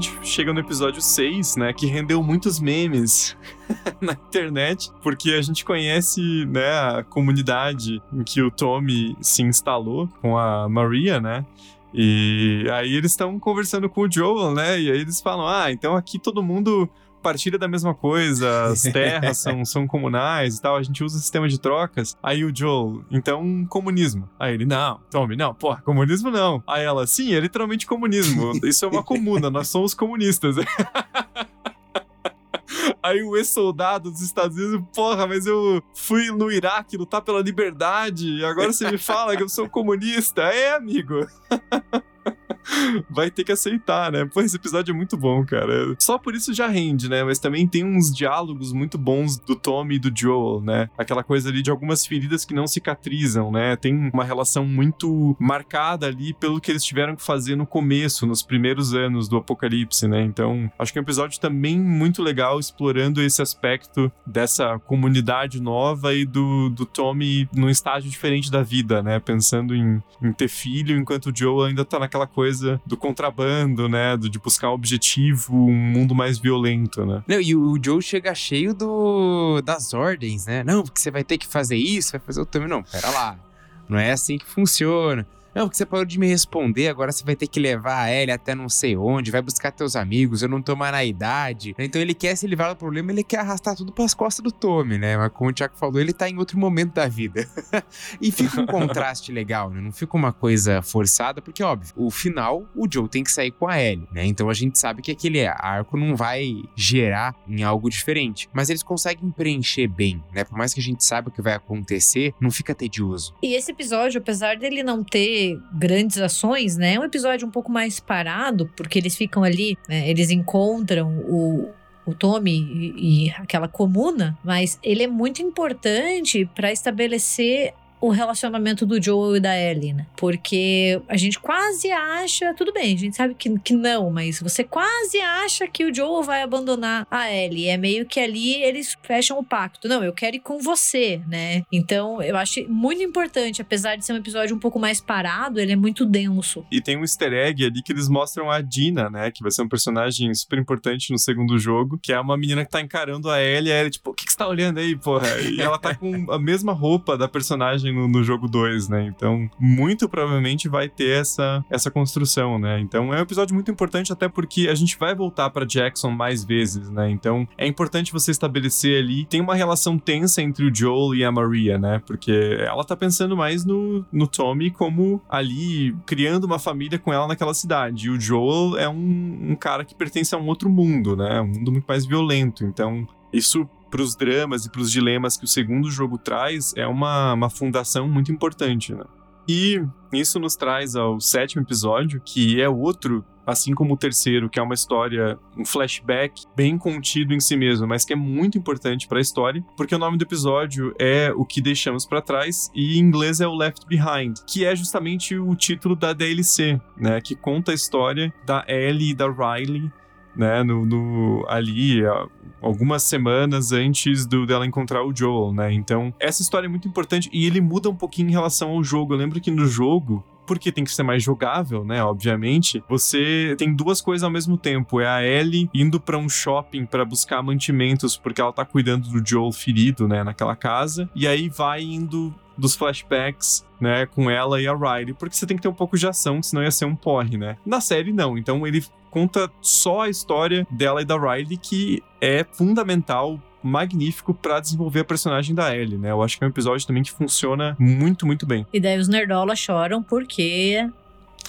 Gente chega no episódio 6, né, que rendeu muitos memes na internet, porque a gente conhece, né, a comunidade em que o Tommy se instalou com a Maria, né? E aí eles estão conversando com o Joel, né? E aí eles falam: "Ah, então aqui todo mundo partilha da mesma coisa, as terras são, são comunais e tal, a gente usa o sistema de trocas. Aí o Joel, então comunismo. Aí ele, não, Tommy, não, porra, comunismo não. Aí ela, sim, é literalmente comunismo. Isso é uma comuna, nós somos comunistas. Aí o ex-soldado dos Estados Unidos, porra, mas eu fui no Iraque lutar pela liberdade e agora você me fala que eu sou comunista. É, amigo. vai ter que aceitar, né? Pô, esse episódio é muito bom, cara. Só por isso já rende, né? Mas também tem uns diálogos muito bons do Tommy e do Joel, né? Aquela coisa ali de algumas feridas que não cicatrizam, né? Tem uma relação muito marcada ali pelo que eles tiveram que fazer no começo, nos primeiros anos do Apocalipse, né? Então, acho que é um episódio também muito legal explorando esse aspecto dessa comunidade nova e do, do Tommy num estágio diferente da vida, né? Pensando em, em ter filho, enquanto o Joel ainda tá naquela coisa do contrabando, né? Do, de buscar um objetivo, um mundo mais violento, né? Não, e o Joe chega cheio do das ordens, né? Não, porque você vai ter que fazer isso, vai fazer o Tommy. Não, pera lá. Não é assim que funciona. Não, porque você parou de me responder, agora você vai ter que levar a Ellie até não sei onde, vai buscar teus amigos, eu não tô mais na idade. Então ele quer se livrar do problema, ele quer arrastar tudo pras costas do Tommy, né? Mas como o Thiago falou, ele tá em outro momento da vida. e fica um contraste legal, né? Não fica uma coisa forçada, porque, óbvio, o final, o Joe tem que sair com a Ellie, né? Então a gente sabe que aquele arco não vai gerar em algo diferente. Mas eles conseguem preencher bem, né? Por mais que a gente saiba o que vai acontecer, não fica tedioso. E esse episódio, apesar dele não ter grandes ações, né? É um episódio um pouco mais parado, porque eles ficam ali, né, eles encontram o, o Tommy e, e aquela comuna, mas ele é muito importante para estabelecer o relacionamento do Joel e da Ellie, né? Porque a gente quase acha, tudo bem, a gente sabe que, que não, mas você quase acha que o Joel vai abandonar a Ellie. É meio que ali eles fecham o pacto. Não, eu quero ir com você, né? Então eu acho muito importante, apesar de ser um episódio um pouco mais parado, ele é muito denso. E tem um easter egg ali que eles mostram a Dina, né? Que vai ser um personagem super importante no segundo jogo, que é uma menina que tá encarando a Ellie, e a Ellie, tipo, o que, que você tá olhando aí, porra? E ela tá com a mesma roupa da personagem no, no jogo 2, né? Então, muito provavelmente vai ter essa, essa construção, né? Então, é um episódio muito importante, até porque a gente vai voltar para Jackson mais vezes, né? Então, é importante você estabelecer ali. Tem uma relação tensa entre o Joel e a Maria, né? Porque ela tá pensando mais no, no Tommy como ali criando uma família com ela naquela cidade. E o Joel é um, um cara que pertence a um outro mundo, né? Um mundo muito mais violento. Então, isso para os dramas e para os dilemas que o segundo jogo traz é uma, uma fundação muito importante, né? E isso nos traz ao sétimo episódio, que é outro, assim como o terceiro, que é uma história, um flashback bem contido em si mesmo, mas que é muito importante para a história, porque o nome do episódio é O que deixamos para trás e em inglês é o Left Behind, que é justamente o título da DLC, né, que conta a história da Ellie e da Riley né, no, no, ali algumas semanas antes do dela encontrar o Joel, né? Então, essa história é muito importante e ele muda um pouquinho em relação ao jogo. Eu lembro que no jogo porque tem que ser mais jogável, né? Obviamente, você tem duas coisas ao mesmo tempo. É a Ellie indo para um shopping para buscar mantimentos porque ela tá cuidando do Joel ferido, né, naquela casa, e aí vai indo dos flashbacks, né, com ela e a Riley, porque você tem que ter um pouco de ação, senão ia ser um porre, né? Na série não, então ele conta só a história dela e da Riley que é fundamental magnífico para desenvolver a personagem da Ellie, né? Eu acho que é um episódio também que funciona muito, muito bem. E daí os nerdolas choram porque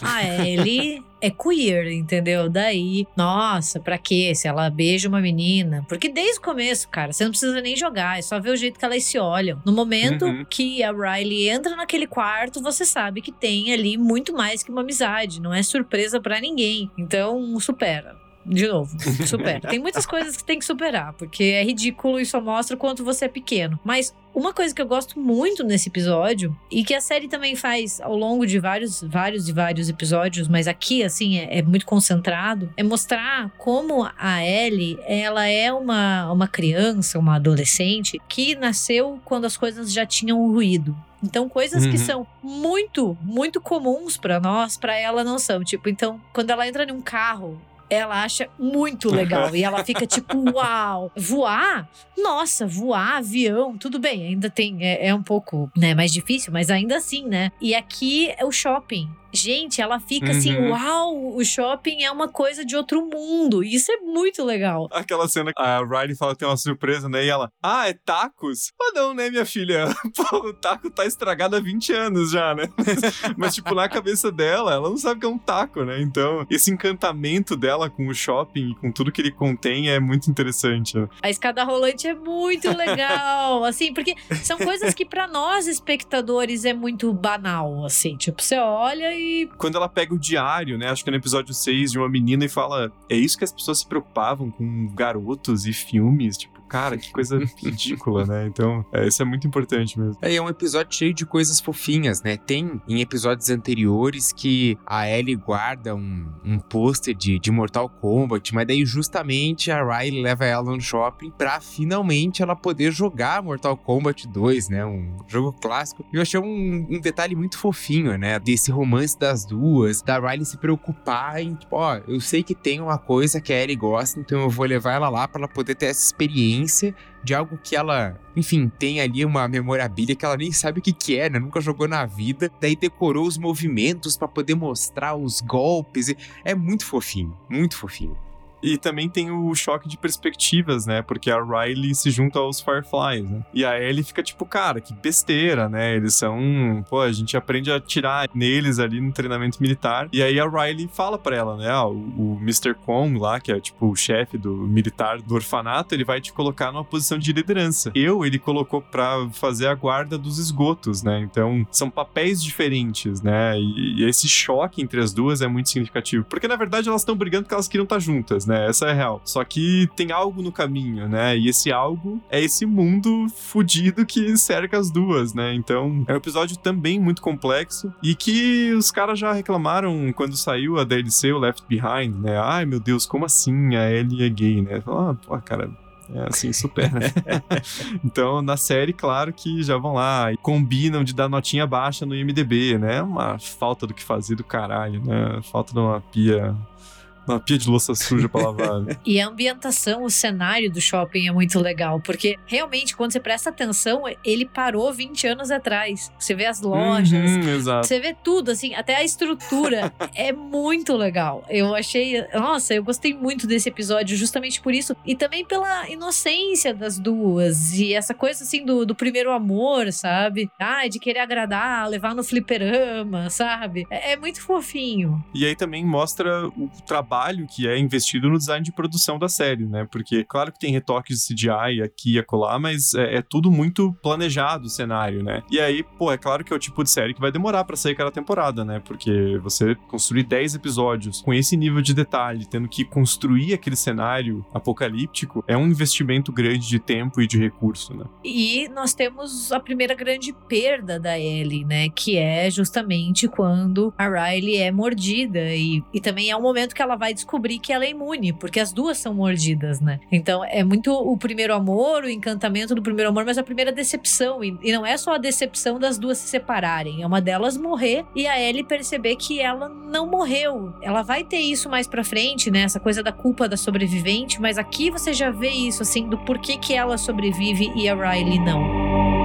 a Ellie é queer, entendeu? Daí, nossa, pra quê? Se ela beija uma menina. Porque desde o começo, cara, você não precisa nem jogar, é só ver o jeito que elas se olham. No momento Uhum. que a Riley entra naquele quarto, você sabe que tem ali muito mais que uma amizade. Não é surpresa pra ninguém. Então, supera. De novo, supera. Tem muitas coisas que tem que superar, porque é ridículo e só mostra quanto você é pequeno. Mas uma coisa que eu gosto muito nesse episódio, e que a série também faz ao longo de vários, vários e vários episódios, mas aqui, assim, é, é muito concentrado, é mostrar como a Ellie, ela é uma, uma criança, uma adolescente, que nasceu quando as coisas já tinham ruído. Então, coisas que Uhum. são muito, muito comuns pra nós, pra ela não são. Tipo, então, quando ela entra num carro, ela acha muito legal. e ela fica tipo, uau! Voar? Nossa, voar, avião, tudo bem, ainda tem. É, é um pouco né, mais difícil, mas ainda assim, né? E aqui é o shopping. Gente, ela fica assim, Uhum. uau, o shopping é uma coisa de outro mundo. E isso é muito legal. Aquela cena que a Riley fala que tem uma surpresa, né? E ela, ah, é tacos? Ah, não, né, minha filha? Pô, o taco tá estragado há 20 anos já, né? Mas, tipo, na cabeça dela, ela não sabe que é um taco, né? Então, esse encantamento dela com o shopping e com tudo que ele contém é muito interessante. né? A escada rolante é muito legal, assim, porque são coisas que pra nós espectadores é muito banal, assim, tipo, você olha e Quando ela pega o diário, né? Acho que é no episódio 6, de uma menina e fala: É isso que as pessoas se preocupavam com garotos e filmes. Tipo, cara, que coisa ridícula, né? Então, é, isso é muito importante mesmo. É, é um episódio cheio de coisas fofinhas, né? Tem em episódios anteriores que a Ellie guarda um, um pôster de, de Mortal Kombat, mas daí justamente a Riley leva ela no shopping pra finalmente ela poder jogar Mortal Kombat 2, né? Um jogo clássico. E eu achei um, um detalhe muito fofinho, né? Desse romance das duas, da Riley se preocupar em, tipo, ó, eu sei que tem uma coisa que a Ellie gosta, então eu vou levar ela lá pra ela poder ter essa experiência de algo que ela, enfim, tem ali uma memorabilia que ela nem sabe o que, que é, né? Nunca jogou na vida. Daí decorou os movimentos pra poder mostrar os golpes. e É muito fofinho, muito fofinho. E também tem o choque de perspectivas, né? Porque a Riley se junta aos Fireflies, né? E a Ellie fica tipo, cara, que besteira, né? Eles são. Pô, a gente aprende a atirar neles ali no treinamento militar. E aí a Riley fala pra ela, né? Ah, o, o Mr. Kong lá, que é tipo o chefe do militar do orfanato, ele vai te colocar numa posição de liderança. Eu, ele colocou pra fazer a guarda dos esgotos, né? Então, são papéis diferentes, né? E, e esse choque entre as duas é muito significativo. Porque, na verdade, elas estão brigando porque elas queriam estar juntas, né? Essa é real. Só que tem algo no caminho, né? E esse algo é esse mundo fudido que cerca as duas, né? Então, é um episódio também muito complexo e que os caras já reclamaram quando saiu a DLC, o Left Behind, né? Ai, meu Deus, como assim a Ellie é gay, né? Ah, pô, cara, é assim, super, né? então, na série, claro que já vão lá e combinam de dar notinha baixa no IMDB, né? Uma falta do que fazer do caralho, né? Falta de uma pia. Uma pia de louça suja pra lavar. né? E a ambientação, o cenário do shopping é muito legal, porque realmente, quando você presta atenção, ele parou 20 anos atrás. Você vê as lojas, Uhum, você vê tudo, assim, até a estrutura é muito legal. Eu achei, nossa, eu gostei muito desse episódio justamente por isso. E também pela inocência das duas. E essa coisa, assim, do, do primeiro amor, sabe? Ai, de querer agradar, levar no fliperama, sabe? É, é muito fofinho. E aí também mostra o trabalho que é investido no design de produção da série, né? Porque, claro que tem retoques de CGI aqui e acolá, mas é, é tudo muito planejado o cenário, né? E aí, pô, é claro que é o tipo de série que vai demorar pra sair cada temporada, né? Porque você construir 10 episódios com esse nível de detalhe, tendo que construir aquele cenário apocalíptico, é um investimento grande de tempo e de recurso, né? E nós temos a primeira grande perda da Ellie, né? Que é justamente quando a Riley é mordida. E, e também é um momento que ela vai descobrir que ela é imune, porque as duas são mordidas, né? Então é muito o primeiro amor, o encantamento do primeiro amor, mas a primeira decepção. E, e não é só a decepção das duas se separarem, é uma delas morrer e a Ellie perceber que ela não morreu. Ela vai ter isso mais pra frente, né? Essa coisa da culpa da sobrevivente, mas aqui você já vê isso, assim, do porquê que ela sobrevive e a Riley não.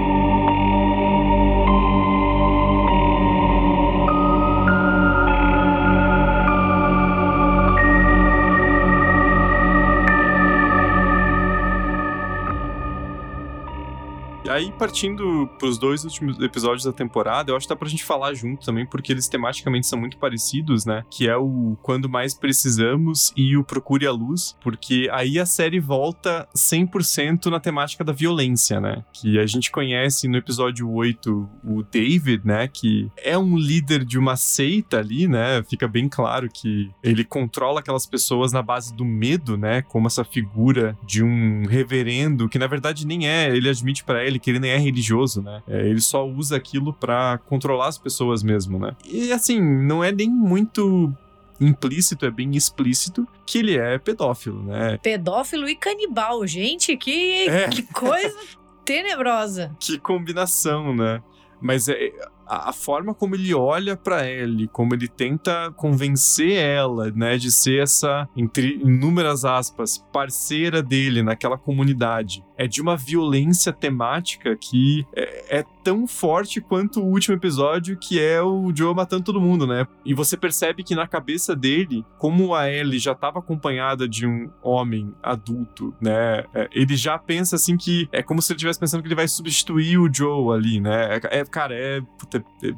Aí, partindo pros dois últimos episódios da temporada, eu acho que dá pra gente falar junto também, porque eles tematicamente são muito parecidos, né? Que é o Quando Mais Precisamos e o Procure a Luz, porque aí a série volta 100% na temática da violência, né? Que a gente conhece no episódio 8 o David, né? Que é um líder de uma seita ali, né? Fica bem claro que ele controla aquelas pessoas na base do medo, né? Como essa figura de um reverendo, que na verdade nem é, ele admite pra ele que ele nem é religioso, né? É, ele só usa aquilo pra controlar as pessoas mesmo, né? E assim, não é nem muito implícito, é bem explícito que ele é pedófilo, né? Pedófilo e canibal, gente, que, É. que coisa tenebrosa. Que combinação, né? Mas é a, a forma como ele olha pra Ellie, como ele tenta convencer ela, né, de ser essa, entre inúmeras aspas, parceira dele naquela comunidade, é de uma violência temática que é, é tão forte quanto o último episódio, que é o Joe matando todo mundo, né? E você percebe que na cabeça dele, como a Ellie já estava acompanhada de um homem adulto, né? é, ele já pensa assim que é como se ele estivesse pensando que ele vai substituir o Joe ali, né? É, é- cara, é, puta, é,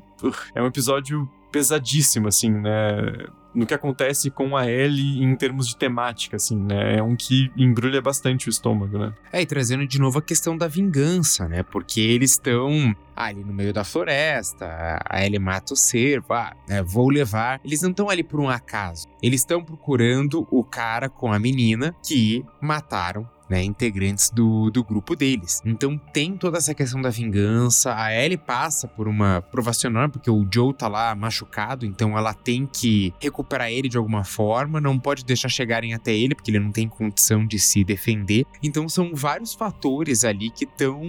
é um episódio pesadíssimo, assim, né? No que acontece com a Ellie em termos de temática, assim, né? É um que embrulha bastante o estômago, né? É, e trazendo de novo a questão da vingança, né? Porque eles estão ali no meio da floresta, a Ellie mata o cervo, ah, né, vou levar. Eles não estão ali por um acaso. Eles estão procurando o cara com a menina que mataram né, integrantes do, do grupo deles. Então tem toda essa questão da vingança. A Ellie passa por uma provacional, porque o Joe tá lá machucado, então ela tem que recuperar ele de alguma forma, não pode deixar chegarem até ele, porque ele não tem condição de se defender. Então são vários fatores ali que estão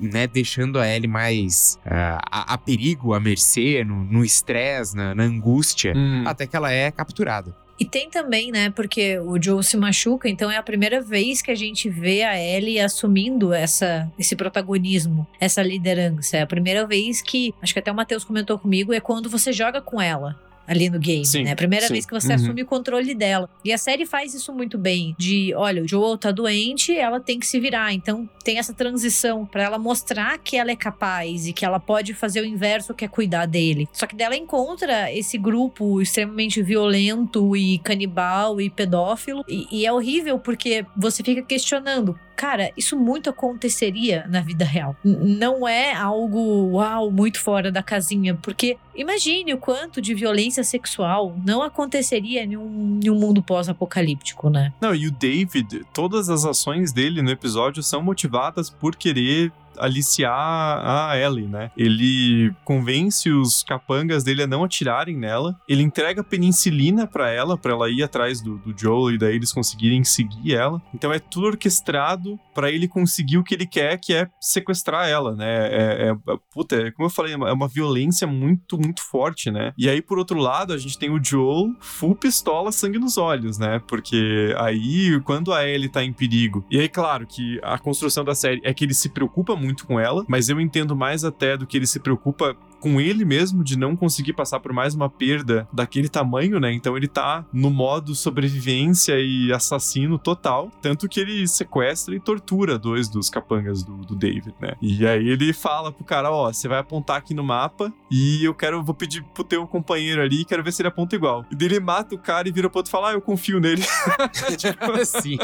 né, deixando a Ellie mais uh, a, a, perigo, a mercê, no estresse, na, na, angústia, hum. até que ela é capturada. E tem também, né, porque o Joe se machuca, então é a primeira vez que a gente vê a Ellie assumindo essa, esse protagonismo, essa liderança. É a primeira vez que, acho que até o Matheus comentou comigo, é quando você joga com ela ali no game, sim, né? Primeira sim. vez que você uhum. assume o controle dela. E a série faz isso muito bem, de, olha, o Joel tá doente, ela tem que se virar. Então tem essa transição para ela mostrar que ela é capaz e que ela pode fazer o inverso, que é cuidar dele. Só que dela encontra esse grupo extremamente violento e canibal e pedófilo e, e é horrível porque você fica questionando cara, isso muito aconteceria na vida real. Não é algo, uau, muito fora da casinha, porque imagine o quanto de violência sexual não aconteceria em um, em um mundo pós-apocalíptico, né? Não, e o David, todas as ações dele no episódio são motivadas por querer aliciar a Ellie, né? Ele convence os capangas dele a não atirarem nela. Ele entrega penicilina para ela, para ela ir atrás do, do Joel e daí eles conseguirem seguir ela. Então é tudo orquestrado para ele conseguir o que ele quer, que é sequestrar ela, né? É, é, puta, é, como eu falei, é uma é violência muito, muito forte, né? E aí, por outro lado, a gente tem o Joel full pistola, sangue nos olhos, né? Porque aí, quando a Ellie tá em perigo, e aí, claro, que a construção da série é que ele se preocupa muito com ela, mas eu entendo mais até do que ele se preocupa com ele mesmo de não conseguir passar por mais uma perda daquele tamanho, né? Então ele tá no modo sobrevivência e assassino total. Tanto que ele sequestra e tortura dois dos capangas do, do David, né? E aí ele fala pro cara: Ó, você vai apontar aqui no mapa e eu quero, vou pedir pro teu companheiro ali, quero ver se ele aponta igual. E ele mata o cara e vira pro outro e fala: Ah, eu confio nele. tipo assim.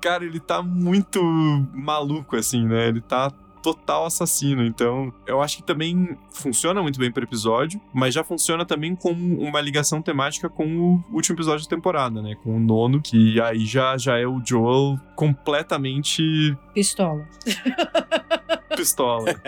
Cara, ele tá muito maluco, assim, né? Ele tá total assassino. Então, eu acho que também funciona muito bem pro episódio, mas já funciona também com uma ligação temática com o último episódio da temporada, né? Com o nono, que aí já, já é o Joel completamente. Pistola. pistola.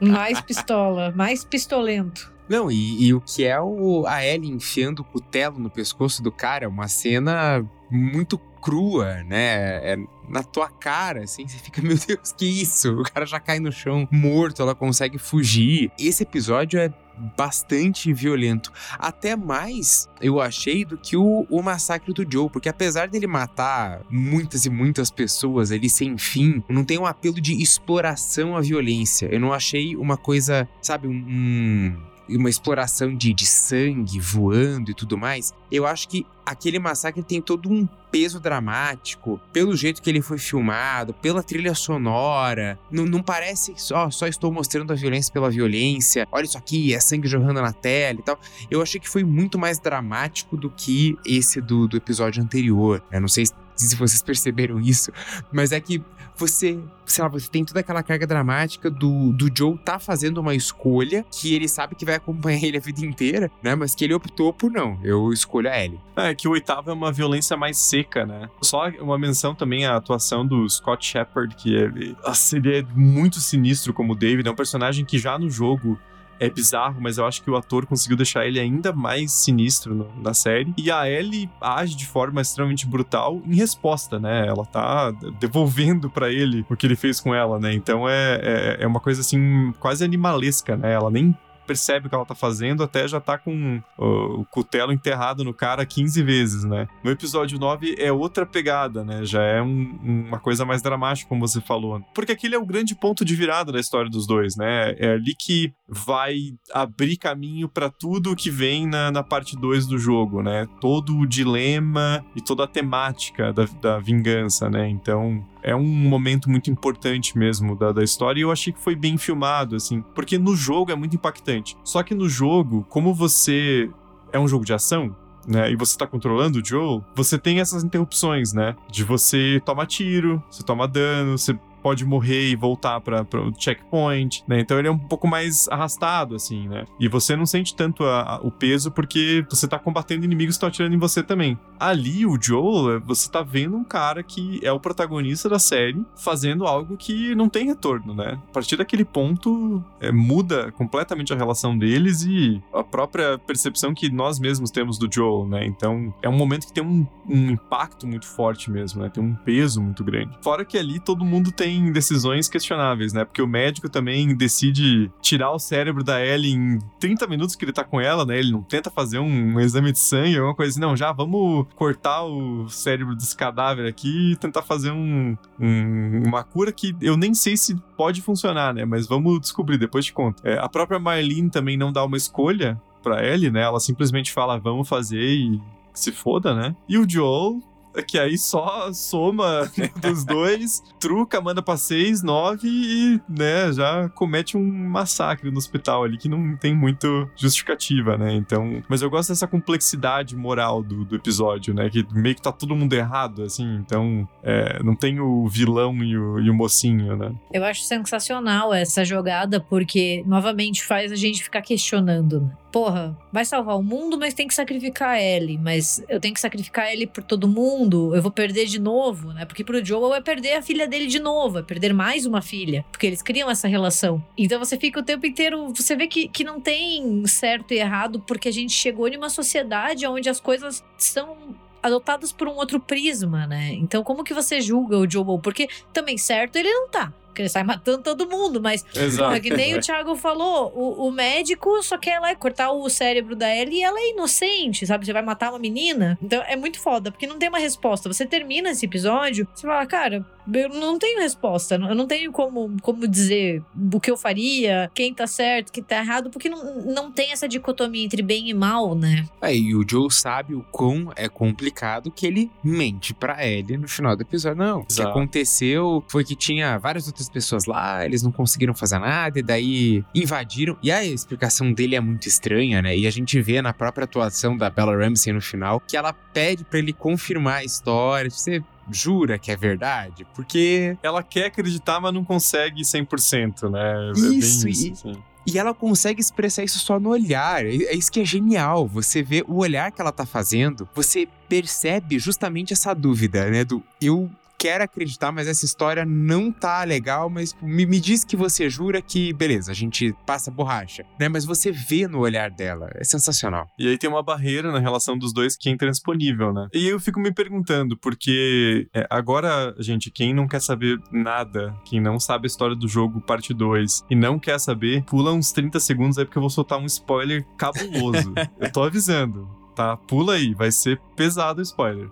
mais pistola, mais pistolento. Não, e, e, o que é o, a Ellie enfiando o cutelo no pescoço do cara é uma cena muito crua, né? É na tua cara, assim, você fica, meu Deus, que isso? O cara já cai no chão morto, ela consegue fugir. Esse episódio é bastante violento. Até mais, eu achei, do que o, o massacre do Joe. Porque apesar dele matar muitas e muitas pessoas ali sem fim, não tem um apelo de exploração à violência. Eu não achei uma coisa, sabe, um uma exploração de, de sangue voando e tudo mais, eu acho que aquele massacre tem todo um peso dramático, pelo jeito que ele foi filmado, pela trilha sonora. Não, não parece só, só estou mostrando a violência pela violência. Olha isso aqui, é sangue jorrando na tela e tal. Eu achei que foi muito mais dramático do que esse do, do episódio anterior. Eu não sei se vocês perceberam isso, mas é que você, sei lá, você tem toda aquela carga dramática do, do Joe tá fazendo uma escolha que ele sabe que vai acompanhar ele a vida inteira, né? Mas que ele optou por não, eu escolho a Ellie. É, que o oitavo é uma violência mais seca, né? Só uma menção também à atuação do Scott Shepard, que ele, nossa, ele é muito sinistro como David, é um personagem que já no jogo é bizarro, mas eu acho que o ator conseguiu deixar ele ainda mais sinistro no, na série. E a Ellie age de forma extremamente brutal em resposta, né? Ela tá devolvendo para ele o que ele fez com ela, né? Então é, é, é uma coisa assim, quase animalesca, né? Ela nem percebe o que ela tá fazendo, até já tá com o cutelo enterrado no cara 15 vezes, né? No episódio 9 é outra pegada, né? Já é um, uma coisa mais dramática, como você falou. Porque aquele é o grande ponto de virada da história dos dois, né? É ali que vai abrir caminho para tudo que vem na, na parte 2 do jogo, né? Todo o dilema e toda a temática da, da vingança, né? Então, é um momento muito importante mesmo da, da história e eu achei que foi bem filmado, assim, porque no jogo é muito impactante. Só que no jogo, como você é um jogo de ação, né, e você tá controlando o Joel, você tem essas interrupções, né? De você toma tiro, você toma dano, você pode morrer e voltar para o checkpoint, né? Então ele é um pouco mais arrastado, assim, né? E você não sente tanto a, a, o peso porque você tá combatendo inimigos que estão atirando em você também. Ali, o Joel, você tá vendo um cara que é o protagonista da série fazendo algo que não tem retorno, né? A partir daquele ponto, é, muda completamente a relação deles e a própria percepção que nós mesmos temos do Joel, né? Então, é um momento que tem um, um impacto muito forte mesmo, né? Tem um peso muito grande. Fora que ali todo mundo tem tem decisões questionáveis, né? Porque o médico também decide tirar o cérebro da Ellie em 30 minutos que ele tá com ela, né? Ele não tenta fazer um, exame de sangue, alguma coisa assim. Não, já vamos cortar o cérebro desse cadáver aqui e tentar fazer um, um, uma cura que eu nem sei se pode funcionar, né? Mas vamos descobrir, depois te conto. É, a própria Marlene também não dá uma escolha pra Ellie, né? Ela simplesmente fala, vamos fazer e se foda, né? E o Joel que aí só soma né, dos dois, truca, manda pra seis, nove e, né, já comete um massacre no hospital ali que não tem muito justificativa, né? Então, mas eu gosto dessa complexidade moral do, do episódio, né? Que meio que tá todo mundo errado, assim, então é, não tem o vilão e o, e o mocinho, né? Eu acho sensacional essa jogada porque, novamente, faz a gente ficar questionando, né? porra, vai salvar o mundo, mas tem que sacrificar ele. Mas eu tenho que sacrificar ele por todo mundo, eu vou perder de novo, né? Porque pro Joel é perder a filha dele de novo, é perder mais uma filha. Porque eles criam essa relação. Então você fica o tempo inteiro. Você vê que, que não tem certo e errado, porque a gente chegou em uma sociedade onde as coisas são adotadas por um outro prisma, né? Então, como que você julga o Joel? Porque também certo ele não tá porque ele sai matando todo mundo, mas Exato. que nem o Thiago falou, o, o, médico só quer lá cortar o cérebro da Ellie e ela é inocente, sabe? Você vai matar uma menina. Então é muito foda, porque não tem uma resposta. Você termina esse episódio, você fala, cara, eu não tenho resposta. Eu não tenho como, como dizer o que eu faria, quem tá certo, quem tá errado, porque não, não tem essa dicotomia entre bem e mal, né? É, e o Joe sabe o quão é complicado que ele mente pra Ellie no final do episódio. Não, o que aconteceu foi que tinha várias outras pessoas lá, eles não conseguiram fazer nada, e daí invadiram. E a explicação dele é muito estranha, né? E a gente vê na própria atuação da Bella Ramsey no final que ela pede para ele confirmar a história. Você jura que é verdade? Porque. Ela quer acreditar, mas não consegue 100%, né? É isso, isso. E... Assim. E ela consegue expressar isso só no olhar. É, é isso que é genial. Você vê o olhar que ela tá fazendo, você percebe justamente essa dúvida, né? Do eu quero acreditar, mas essa história não tá legal, mas me, me diz que você jura que, beleza, a gente passa borracha, né? Mas você vê no olhar dela, é sensacional. E aí tem uma barreira na relação dos dois que é intransponível, né? E eu fico me perguntando, porque é, agora, gente, quem não quer saber nada, quem não sabe a história do jogo parte 2 e não quer saber, pula uns 30 segundos aí porque eu vou soltar um spoiler cabuloso. eu tô avisando, tá? Pula aí, vai ser pesado o spoiler.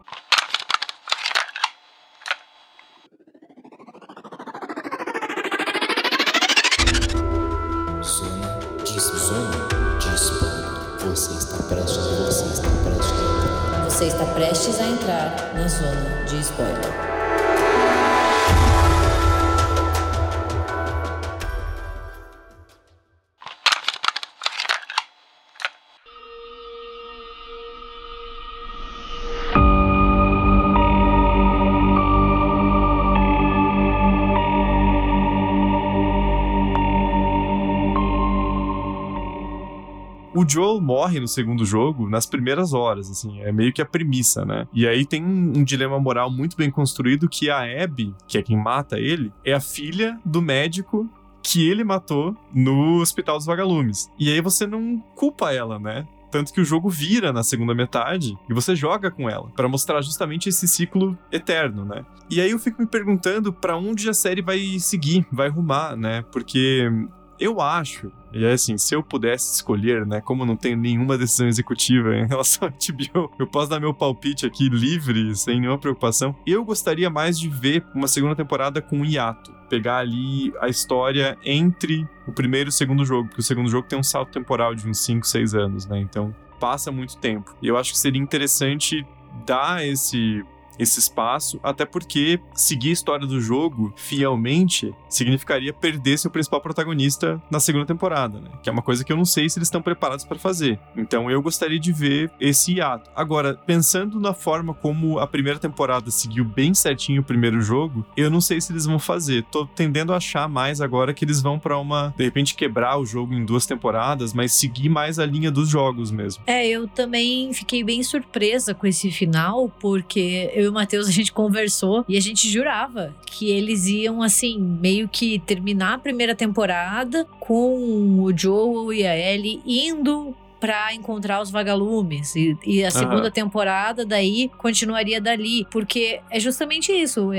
Prestes a entrar na zona de spoiler. Joel morre no segundo jogo nas primeiras horas, assim, é meio que a premissa, né? E aí tem um, dilema moral muito bem construído que a Abby, que é quem mata ele, é a filha do médico que ele matou no Hospital dos Vagalumes. E aí você não culpa ela, né? Tanto que o jogo vira na segunda metade e você joga com ela, para mostrar justamente esse ciclo eterno, né? E aí eu fico me perguntando para onde a série vai seguir, vai rumar, né? Porque eu acho e é assim, se eu pudesse escolher, né, como não tenho nenhuma decisão executiva em relação a HBO, eu posso dar meu palpite aqui livre, sem nenhuma preocupação. Eu gostaria mais de ver uma segunda temporada com um hiato. Pegar ali a história entre o primeiro e o segundo jogo, porque o segundo jogo tem um salto temporal de uns 5, 6 anos, né? Então passa muito tempo. E eu acho que seria interessante dar esse esse espaço, até porque seguir a história do jogo fielmente significaria perder seu principal protagonista na segunda temporada, né? Que é uma coisa que eu não sei se eles estão preparados para fazer. Então eu gostaria de ver esse hiato. Agora, pensando na forma como a primeira temporada seguiu bem certinho o primeiro jogo, eu não sei se eles vão fazer. Tô tendendo a achar mais agora que eles vão para uma, de repente, quebrar o jogo em duas temporadas, mas seguir mais a linha dos jogos mesmo. É, eu também fiquei bem surpresa com esse final, porque eu o Matheus a gente conversou e a gente jurava que eles iam, assim, meio que terminar a primeira temporada com o Joel e a Ellie indo pra encontrar os vagalumes. E, e a segunda Aham. temporada daí continuaria dali. Porque é justamente isso.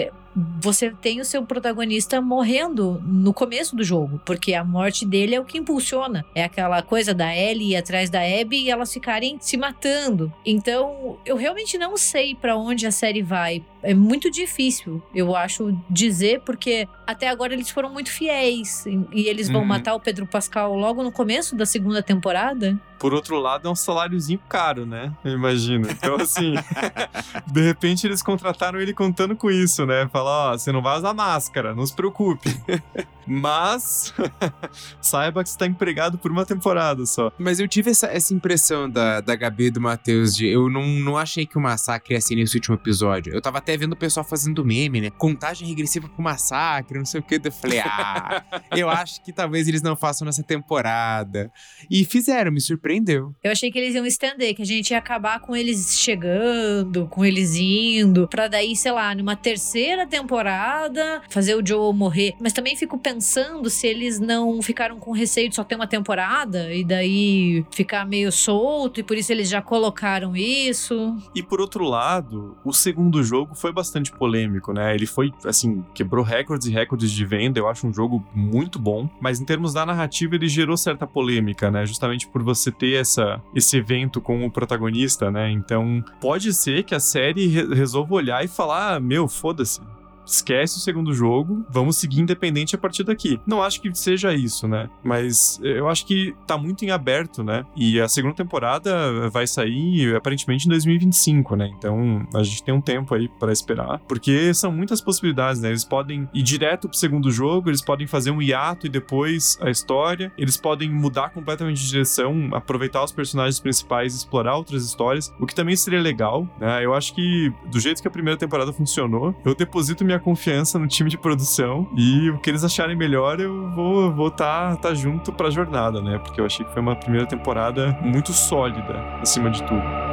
Você tem o seu protagonista morrendo no começo do jogo, porque a morte dele é o que impulsiona. É aquela coisa da Ellie ir atrás da Abby e elas ficarem se matando. Então, eu realmente não sei pra onde a série vai. É muito difícil, eu acho, dizer, porque até agora eles foram muito fiéis. E, eles vão Uhum. matar o Pedro Pascal logo no começo da segunda temporada. Por outro lado, é um saláriozinho caro, né? Eu imagino. Então, assim, de repente eles contrataram ele contando com isso, né? Falar, ó, você não vai usar máscara, não se preocupe. Mas, saiba que você tá empregado por uma temporada só. Mas eu tive essa, essa impressão da, da Gabi e do Matheus de. Eu não, não achei que o massacre ia ser nesse último episódio. Eu tava até vendo o pessoal fazendo meme, né? Contagem regressiva pro massacre, não sei o que. Eu falei, ah, eu acho que talvez eles não façam nessa temporada. E fizeram, me surpreendeu. Eu achei que eles iam estender, que a gente ia acabar com eles chegando, com eles indo, pra daí, sei lá, numa terceira temporada, fazer o Joel morrer. Mas também fico pensando se eles não ficaram com receio de só ter uma temporada e daí ficar meio solto e por isso eles já colocaram isso. E por outro lado, o segundo jogo foi bastante polêmico, né? Ele foi, assim, quebrou recordes e recordes de venda. Eu acho um jogo muito bom, mas em termos da narrativa, ele gerou certa polêmica, né? Justamente por você ter essa, esse evento com o protagonista, né? Então, pode ser que a série re- resolva olhar e falar: "Ah, meu, foda-se. Esquece o segundo jogo, vamos seguir independente a partir daqui. Não acho que seja isso, né? Mas eu acho que tá muito em aberto, né? E a segunda temporada vai sair aparentemente em 2025, né? Então a gente tem um tempo aí pra esperar, porque são muitas possibilidades, né? Eles podem ir direto pro segundo jogo, eles podem fazer um hiato e depois a história, eles podem mudar completamente de direção, aproveitar os personagens principais explorar outras histórias, o que também seria legal, né? Eu acho que do jeito que a primeira temporada funcionou, eu deposito minha confiança no time de produção e o que eles acharem melhor eu vou vou tá, tá junto pra jornada, né? Porque eu achei que foi uma primeira temporada muito sólida, acima de tudo.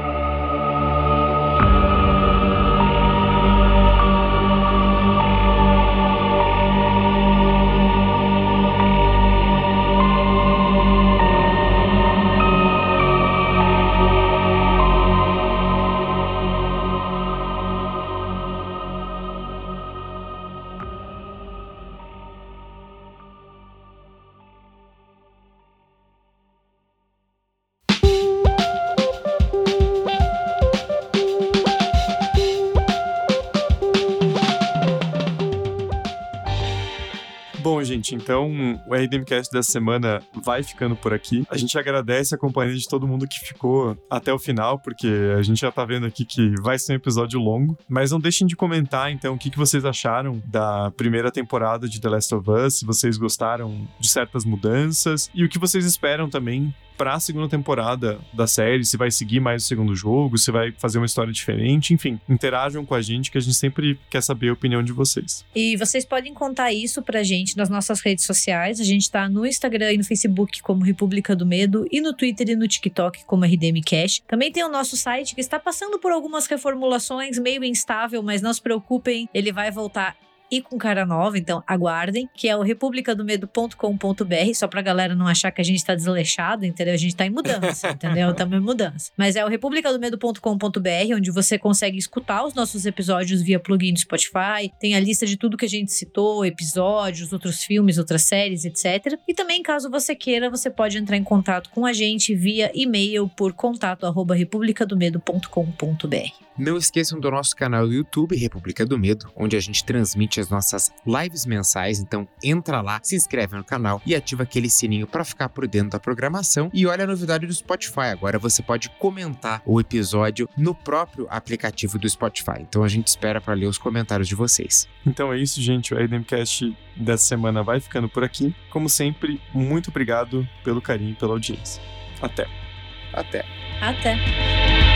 Então o RDMcast dessa semana vai ficando por aqui. A gente agradece a companhia de todo mundo que ficou até o final, porque a gente já tá vendo aqui que vai ser um episódio longo. Mas não deixem de comentar, então, o que, que vocês acharam da primeira temporada de The Last of Us, se vocês gostaram de certas mudanças e o que vocês esperam também para a segunda temporada da série, se vai seguir mais o segundo jogo, se vai fazer uma história diferente, enfim, interajam com a gente que a gente sempre quer saber a opinião de vocês. E vocês podem contar isso pra gente nas nossas redes sociais. A gente tá no Instagram e no Facebook como República do Medo e no Twitter e no TikTok como RDM Cash. Também tem o nosso site que está passando por algumas reformulações, meio instável, mas não se preocupem, ele vai voltar e com cara nova, então aguardem, que é o republicadomedo.com.br, só pra galera não achar que a gente tá desleixado, entendeu? A gente tá em mudança, entendeu? Estamos em mudança. Mas é o republicadomedo.com.br, onde você consegue escutar os nossos episódios via plugin do Spotify, tem a lista de tudo que a gente citou, episódios, outros filmes, outras séries, etc. E também, caso você queira, você pode entrar em contato com a gente via e-mail por contato arroba republicadomedo.com.br. Não esqueçam do nosso canal do YouTube, República do Medo, onde a gente transmite as nossas lives mensais, então entra lá, se inscreve no canal e ativa aquele sininho para ficar por dentro da programação. E olha a novidade do Spotify, agora você pode comentar o episódio no próprio aplicativo do Spotify. Então a gente espera para ler os comentários de vocês. Então é isso, gente. O Edemcast dessa semana vai ficando por aqui. Como sempre, muito obrigado pelo carinho e pela audiência. Até. Até. Até.